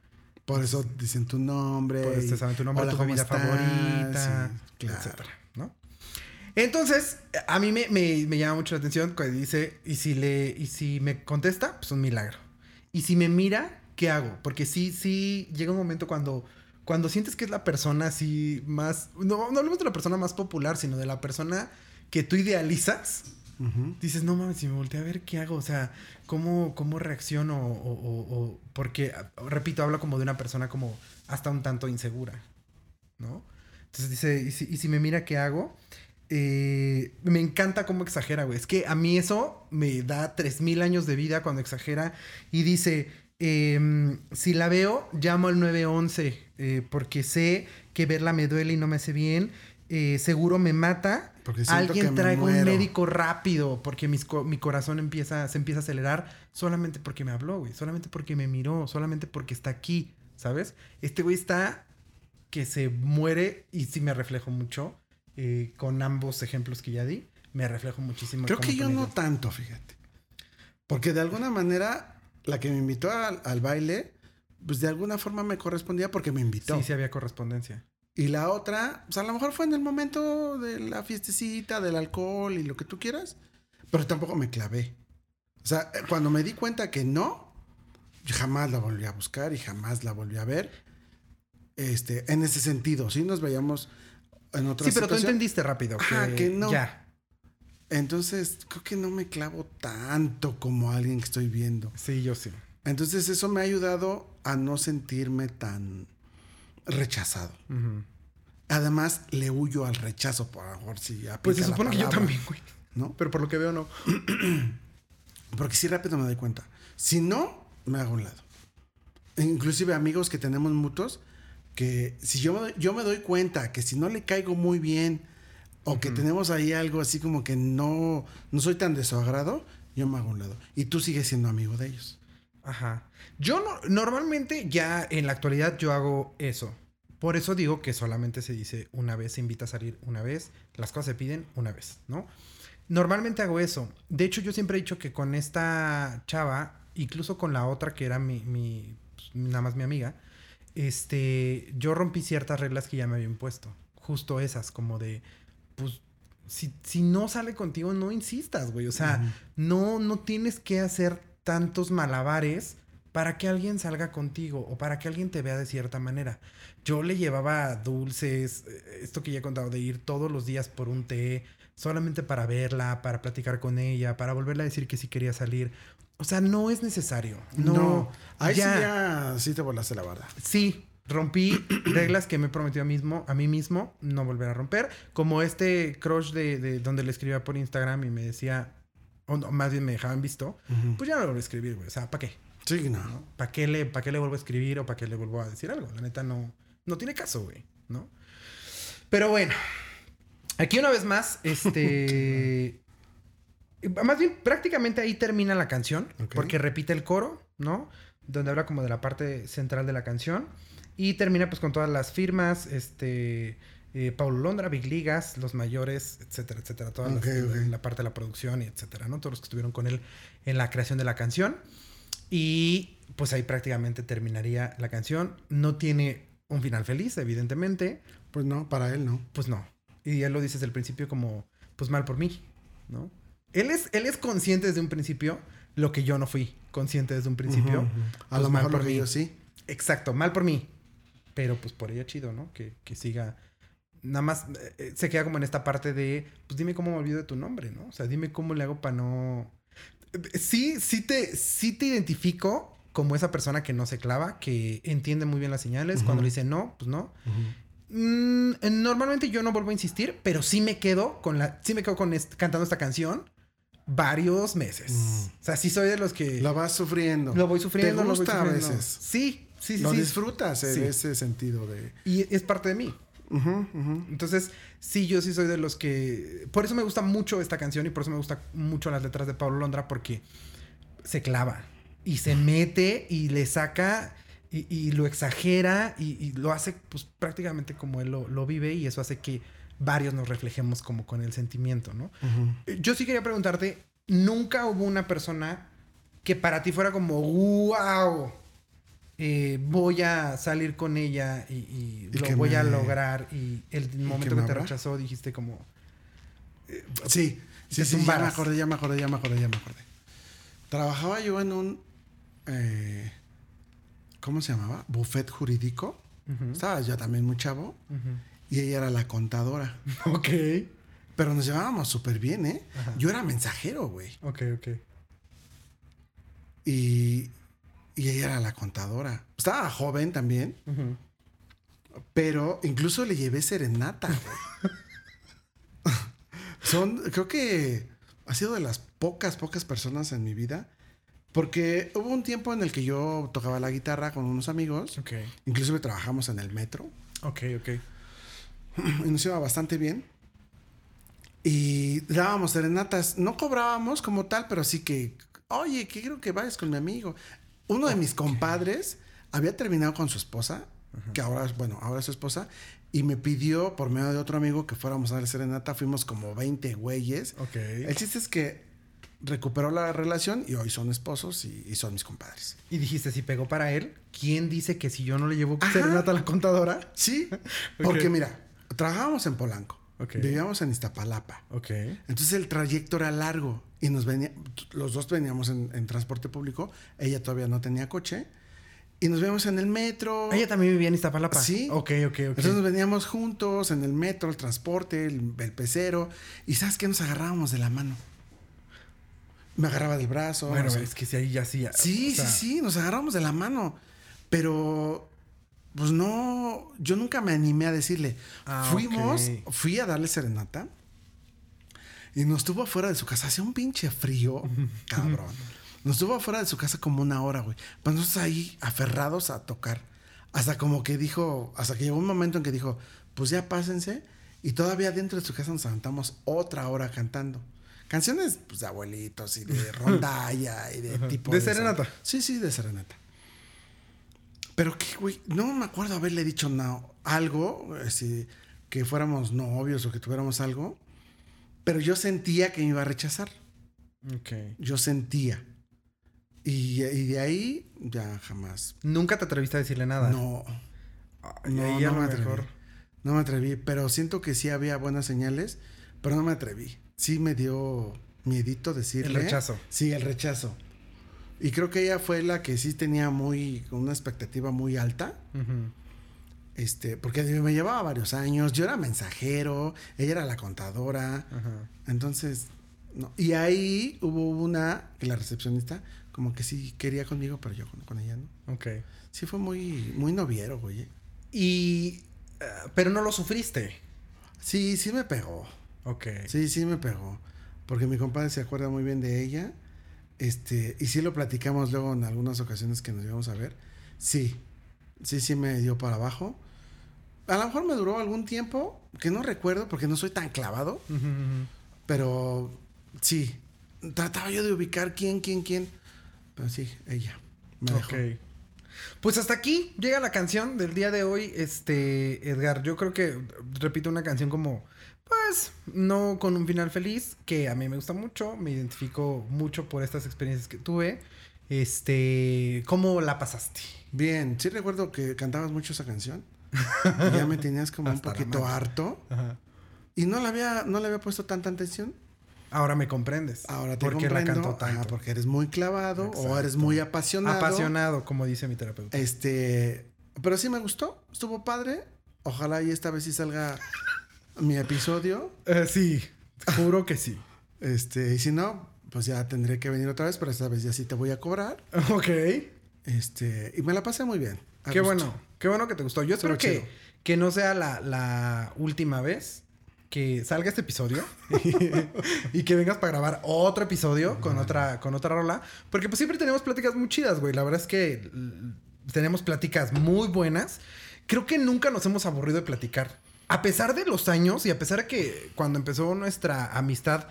B: Por eso dicen tu nombre.
A: Por eso saben tu nombre,
B: "Hola,
A: tu
B: ¿cómo
A: bebida
B: estás?".
A: favorita,
B: Sí, claro.
A: etcétera, ¿no? Entonces, a mí me, me- me llama mucho la atención cuando dice, y si le, y si me contesta, pues un milagro. Y si me mira, ¿qué hago? Porque sí, sí, llega un momento cuando, cuando sientes que es la persona así más, no, no hablemos de la persona más popular, sino de la persona que tú idealizas. Dices, no mames, si me volteé a ver, ¿qué hago? O sea, ¿cómo, cómo reacciono? O, o- o- porque, repito, hablo como de una persona como hasta un tanto insegura, ¿no? Entonces dice, ¿y si, y si me mira qué hago? Eh, me encanta cómo exagera, güey. Es que a mí eso me da 3000 años de vida cuando exagera y dice, em, si la veo, llamo al 911 eh, porque sé que verla me duele y no me hace bien. Eh, seguro me mata.
B: Porque
A: Alguien traiga un médico rápido porque mis co- mi corazón empieza, se empieza a acelerar solamente porque me habló, güey. Solamente porque me miró, solamente porque está aquí, ¿sabes? Este güey está que se muere y sí me reflejo mucho eh, con ambos ejemplos que ya di. Me reflejo muchísimo.
B: Creo que yo no tanto, fíjate. Porque de alguna manera, la que me invitó al, al baile, pues de alguna forma me correspondía porque me invitó.
A: Sí, sí había correspondencia.
B: Y la otra, pues a lo mejor fue en el momento de la fiestecita, del alcohol y lo que tú quieras, pero tampoco me clavé. O sea, eh, cuando me di cuenta que no, jamás la volví a buscar y jamás la volví a ver. Este, en ese sentido, sí nos veíamos en otra
A: Sí, pero tú
B: situación.
A: entendiste rápido que,
B: Ajá, que no.
A: Ya.
B: Entonces, creo que no me clavo tanto como alguien que estoy viendo.
A: Sí, yo sí.
B: Entonces, eso me ha ayudado a no sentirme tan rechazado. Además, le huyo al rechazo, por favor, si
A: Pues se supone que yo también, güey.
B: ¿No?
A: Pero por lo que veo, no.
B: Porque sí rápido me doy cuenta. Si no, me hago a un lado. E Inclusive amigos que tenemos mutuos, que si yo, me- yo me doy cuenta que si no le caigo muy bien o que tenemos ahí algo así como que no, no soy tan de su agrado, yo me hago a un lado. Y tú sigues siendo amigo de ellos.
A: Ajá. Yo no, normalmente ya en la actualidad yo hago eso. Por eso digo que solamente se dice una vez, se invita a salir una vez, las cosas se piden una vez, ¿no? Normalmente hago eso. De hecho, yo siempre he dicho que con esta chava, incluso con la otra que era mi, mi pues, nada más mi amiga, este, yo rompí ciertas reglas que ya me había impuesto. Justo esas, como de, pues, si, si no sale contigo, no insistas, güey. O sea, no, no tienes que hacer tantos malabares para que alguien salga contigo o para que alguien te vea de cierta manera. Yo le llevaba dulces, eh, esto que ya he contado, de ir todos los días por un té, solamente para verla, para platicar con ella, para volverle a decir que sí quería salir. O sea, no es necesario. No,
B: Ahí
A: ya.
B: sí ya sí te volaste la barda.
A: Sí, rompí reglas que me he prometido a, mismo, a mí mismo no volver a romper. Como este crush de, de donde le escribía por Instagram y me decía, o no, más bien me dejaban visto, pues ya no lo vuelvo a escribir, güey. O sea, ¿para qué?
B: Sí, no.
A: ¿Para qué, le, ¿Para qué le vuelvo a escribir o para qué le vuelvo a decir algo? La neta no, no tiene caso, güey, ¿no? Pero bueno, aquí una vez más, este... Más bien, prácticamente ahí termina la canción, porque repite el coro, ¿no? Donde habla como de la parte central de la canción. Y termina pues con todas las firmas, este... eh, Paulo Londra, Big Ligas, Los Mayores, etcétera, etcétera. Toda la, parte de la producción y etcétera, ¿no? Todos los que estuvieron con él en la creación de la canción. Y pues ahí prácticamente terminaría la canción. No tiene un final feliz, evidentemente.
B: Pues no, para él no.
A: Pues no. Y él lo dice desde el principio como, pues mal por mí, ¿no? Él es, él es consciente desde un principio lo que yo no fui consciente desde un principio.
B: A
A: Pues
B: lo
A: mal
B: mejor
A: por
B: lo que yo sí.
A: Exacto, mal por mí. Pero pues por ella chido, ¿no? Que, que siga. Nada más eh, eh, se queda como en esta parte de, pues dime cómo me olvido de tu nombre, ¿no? O sea, dime cómo le hago para no... Eh, Sí, sí te, sí te identifico como esa persona que no se clava, que entiende muy bien las señales. Cuando
B: Ujú.
A: le dice no, pues no. Mm, normalmente yo no vuelvo a insistir, pero sí me quedo con la, sí me quedo con cantando esta canción varios meses.
B: Mm.
A: O sea, sí soy de los que
B: Lo vas sufriendo.
A: lo voy sufriendo.
B: ¿Te
A: lo voy
B: gusta a
A: sufriendo.
B: veces?
A: Sí, sí, sí.
B: lo
A: sí.
B: disfrutas en
A: Sí.
B: ese sentido de.
A: Y es parte de mí. Entonces, sí, yo sí soy de los que... Por eso me gusta mucho esta canción y por eso me gusta mucho las letras de Pablo Londra porque se clava y se mete y le saca y, y lo exagera y, y lo hace pues prácticamente como él lo, lo vive y eso hace que varios nos reflejemos como con el sentimiento, ¿no? Eh, Yo sí quería preguntarte, ¿nunca hubo una persona que para ti fuera como, wow, eh, voy a salir con ella y, y
B: Y
A: lo voy a lograr y el momento
B: que
A: te rechazó dijiste como,
B: Sí, sí,
A: Te
B: sí, ya me acordé, ya me acordé, ya me acordé, ya me acordé. Trabajaba yo en un, eh, ¿cómo se llamaba? Buffet jurídico.
A: Ujú.
B: Estaba yo también muy chavo y ella era la contadora.
A: ok,
B: Pero nos llevábamos súper bien, ¿eh?
A: Ajá.
B: Yo era mensajero, güey.
A: ok, ok.
B: Y, y ella era la contadora. Estaba joven también. Pero incluso le llevé serenata. Son, creo que ha sido de las pocas, pocas personas en mi vida. Porque hubo un tiempo en el que yo tocaba la guitarra con unos amigos.
A: Ok.
B: Inclusive trabajamos en el metro.
A: Ok, ok.
B: Y nos iba bastante bien. Y dábamos serenatas. No cobrábamos como tal, pero sí que, oye, que quiero que vayas con mi amigo. Uno de mis compadres había terminado con su esposa, que ahora, es- bueno, ahora es su esposa, y me pidió por medio de otro amigo que fuéramos a dar serenata. Fuimos como 20 güeyes.
A: Ok.
B: El chiste es que recuperó la relación y hoy son esposos y, y son mis compadres.
A: Y dijiste, si pegó para él, ¿quién dice que si yo no le llevo
B: Ajá.
A: serenata a la contadora?
B: Sí, porque mira, trabajábamos en Polanco, Vivíamos en Iztapalapa. Entonces el trayecto era largo y nos venía, los dos veníamos en, en transporte público, ella todavía no tenía coche y nos veíamos en el metro.
A: Ella también vivía en Iztapalapa.
B: Sí.
A: Ok, ok, ok.
B: Entonces nos veníamos juntos en el metro, el transporte, el, el pecero y sabes qué nos agarrábamos de la mano. Me agarraba del brazo.
A: bueno,
B: o sea,
A: es que si ahí ya sí.
B: Sí,
A: o sea,
B: sí, sí, nos agarramos de la mano. Pero, pues no, yo nunca me animé a decirle.
A: Ah,
B: Fuimos, fui a darle serenata y nos tuvo afuera de su casa. Hacía un pinche frío, cabrón. Nos tuvo afuera de su casa como una hora, güey. Pues nosotros ahí aferrados a tocar. Hasta como que dijo, hasta que llegó un momento en que dijo, pues ya pásense. Y todavía dentro de su casa nos aventamos otra hora cantando. Canciones pues, de abuelitos y de rondalla y de tipo.
A: ¿De serenata?
B: Sí, sí, de serenata. Pero que, güey, no me acuerdo haberle dicho no, algo, así, que fuéramos novios o que tuviéramos algo. Pero yo sentía que me iba a rechazar.
A: Ok.
B: Yo sentía. Y, y de ahí ya jamás.
A: Nunca te atreviste a decirle nada.
B: No,
A: Ay,
B: no, no me atreví.
A: mejor.
B: No me atreví, pero siento que sí había buenas señales, pero no me atreví. Sí me dio miedito decirle.
A: El rechazo.
B: Sí, el rechazo. Y creo que ella fue la que sí tenía muy, una expectativa muy alta. Este, porque me llevaba varios años, yo era mensajero, ella era la contadora. Entonces, no. Y ahí hubo una, la recepcionista, como que sí quería conmigo, pero yo con, con ella no.
A: Ok.
B: Sí fue muy, muy noviero, güey.
A: Y. eh, pero no lo sufriste.
B: Sí, sí me pegó.
A: Ok.
B: Sí, sí me pegó. Porque mi compadre se acuerda muy bien de ella. Este, y sí lo platicamos luego en algunas ocasiones que nos íbamos a ver. Sí, sí, sí me dio para abajo. A lo mejor me duró algún tiempo, que no recuerdo porque no soy tan clavado, pero sí. Trataba yo de ubicar quién, quién, quién. Pero sí, ella. Me dejó.
A: Pues hasta aquí llega la canción del día de hoy. Este, Edgar, yo creo que repito una canción como, pues, no con un final feliz, que a mí me gusta mucho, me identifico mucho por estas experiencias que tuve. Este, ¿cómo la pasaste?
B: Bien, sí recuerdo que cantabas mucho esa canción. Y ya me tenías como un
A: Hasta la
B: poquito harto.
A: Ajá.
B: Y no le había, no le había puesto tanta atención.
A: Ahora me comprendes.
B: Ahora te
A: porque la
B: comprendo.
A: canto tanto.
B: Porque eres muy clavado o eres muy apasionado.
A: Apasionado, como dice mi terapeuta.
B: Este, pero sí me gustó, estuvo padre. Ojalá y esta vez sí salga mi episodio.
A: Eh, sí, juro que sí.
B: Este, y si no, pues ya tendré que venir otra vez, pero esta vez ya sí te voy a cobrar.
A: Ok.
B: Este, y me la pasé muy bien.
A: Qué
B: gusto.
A: bueno, qué bueno que te gustó. Yo espero que, que no sea la, la última vez que salga este episodio y que vengas para grabar otro episodio con otra, con otra rola. Porque pues siempre tenemos pláticas muy chidas, güey. La verdad es que l- tenemos pláticas muy buenas. Creo que nunca nos hemos aburrido de platicar. A pesar de los años y a pesar de que cuando empezó nuestra amistad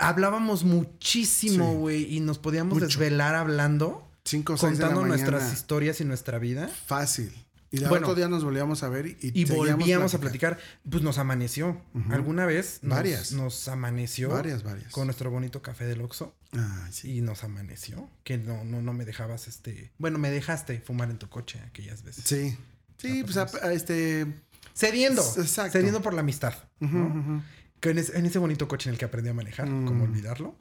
A: hablábamos muchísimo,
B: Sí.
A: güey, y nos podíamos
B: Mucho.
A: desvelar hablando,
B: Cinco o seis de la
A: contando nuestras historias y nuestra vida.
B: Fácil. Y el
A: Bueno.
B: otro día nos volvíamos a ver y,
A: Y volvíamos a platicar. Pues nos amaneció. ¿Alguna vez? Nos,
B: Varias.
A: Nos amaneció.
B: Varias, varias.
A: Con nuestro bonito café del Oxxo.
B: Ah, sí.
A: Y nos amaneció. Que no, no, no me dejabas este... Bueno, me dejaste fumar en tu coche aquellas veces.
B: Sí. Sí, pues a- a este.
A: Cediendo.
B: Exacto.
A: Cediendo por la amistad. En, ese, en ese bonito coche en el que aprendí a manejar.
B: Mm.
A: Como olvidarlo.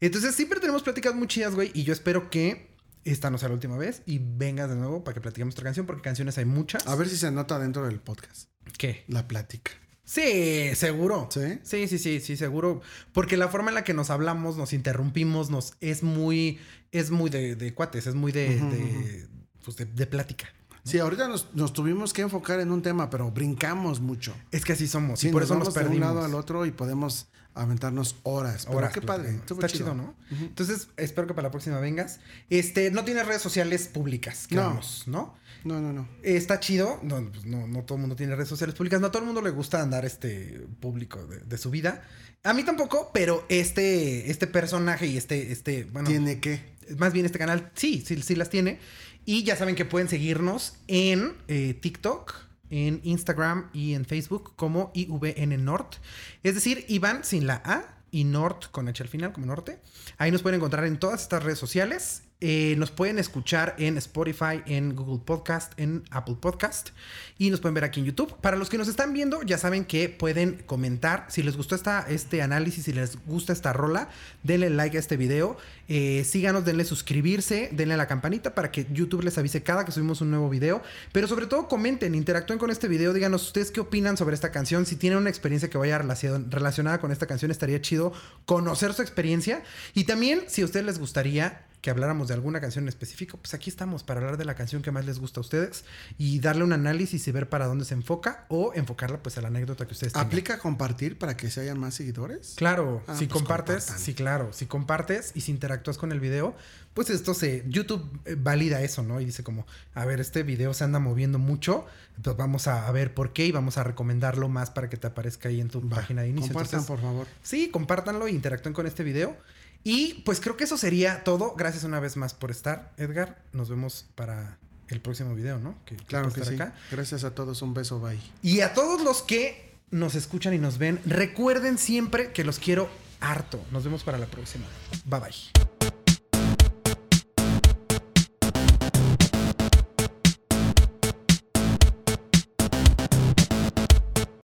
A: Entonces siempre tenemos pláticas muy chidas, güey. Y yo espero que esta no sea la última vez. Y vengas de nuevo para que platiquemos otra canción. Porque canciones hay muchas.
B: A ver si se nota dentro del podcast.
A: ¿Qué?
B: La plática.
A: Sí, seguro.
B: ¿Sí?
A: Sí, sí, sí, sí, seguro. Porque la forma en la que nos hablamos, nos interrumpimos, nos es muy, es muy de, de cuates, es muy de, pues de, de plática.
B: Sí, ahorita nos, nos tuvimos que enfocar en un tema, pero brincamos mucho.
A: Es que así somos.
B: Sí,
A: y por eso
B: vamos
A: nos
B: de un
A: perdimos.
B: lado al otro y podemos aventarnos horas. Pero
A: Horas
B: qué padre.
A: Está chido, ¿no? Entonces, espero que para la próxima vengas. Este, no tienes redes sociales públicas,
B: No.
A: quedamos, ¿no?
B: No, no, no.
A: Está chido. No, pues no, no todo el mundo tiene redes sociales públicas. No a todo el mundo le gusta andar este público de, de su vida. A mí tampoco, pero este, este personaje y este, este, bueno,
B: Tiene que.
A: más bien este canal, sí, sí, sí las tiene. Y ya saben que pueden seguirnos en eh, TikTok, en Instagram y en Facebook como IVN Nord. Es decir, Iván sin la A y Nord con H al final, como norte. Ahí nos pueden encontrar en todas estas redes sociales. Eh, nos pueden escuchar en Spotify, en Google Podcast, en Apple Podcast y nos pueden ver aquí en YouTube. Para los que nos están viendo, ya saben que pueden comentar. Si les gustó esta, este análisis, si les gusta esta rola, denle like a este video. Eh, síganos, denle suscribirse, denle a la campanita para que YouTube les avise cada que subimos un nuevo video. Pero sobre todo comenten, interactúen con este video, díganos ustedes qué opinan sobre esta canción. Si tienen una experiencia que vaya relacion- relacionada con esta canción, estaría chido conocer su experiencia. Y también, si a ustedes les gustaría que habláramos de alguna canción en específico, pues aquí estamos para hablar de la canción que más les gusta a ustedes y darle un análisis y ver para dónde se enfoca o enfocarla pues a la anécdota que ustedes tengan.
B: ¿Aplica compartir para que se hayan más seguidores?
A: Claro,
B: Ah,
A: si
B: pues
A: compartes,
B: compartan.
A: sí, claro, si compartes y si interactúas con el video, pues esto se, YouTube eh, valida eso, ¿no? Y dice como, a ver, este video se anda moviendo mucho, entonces vamos a, a ver por qué y vamos a recomendarlo más para que te aparezca ahí en tu
B: Va,
A: página de inicio.
B: Compartan,
A: Entonces,
B: por favor.
A: Sí, compártanlo e interactúen con este video. Y pues creo que eso sería todo. Gracias una vez más por estar, Edgar. Nos vemos para el próximo video, ¿no? Que,
B: Claro que sí.
A: acá.
B: Gracias a todos. Un beso. Bye.
A: Y a todos los que nos escuchan y nos ven, recuerden siempre que los quiero harto. Nos vemos para la próxima. Bye bye.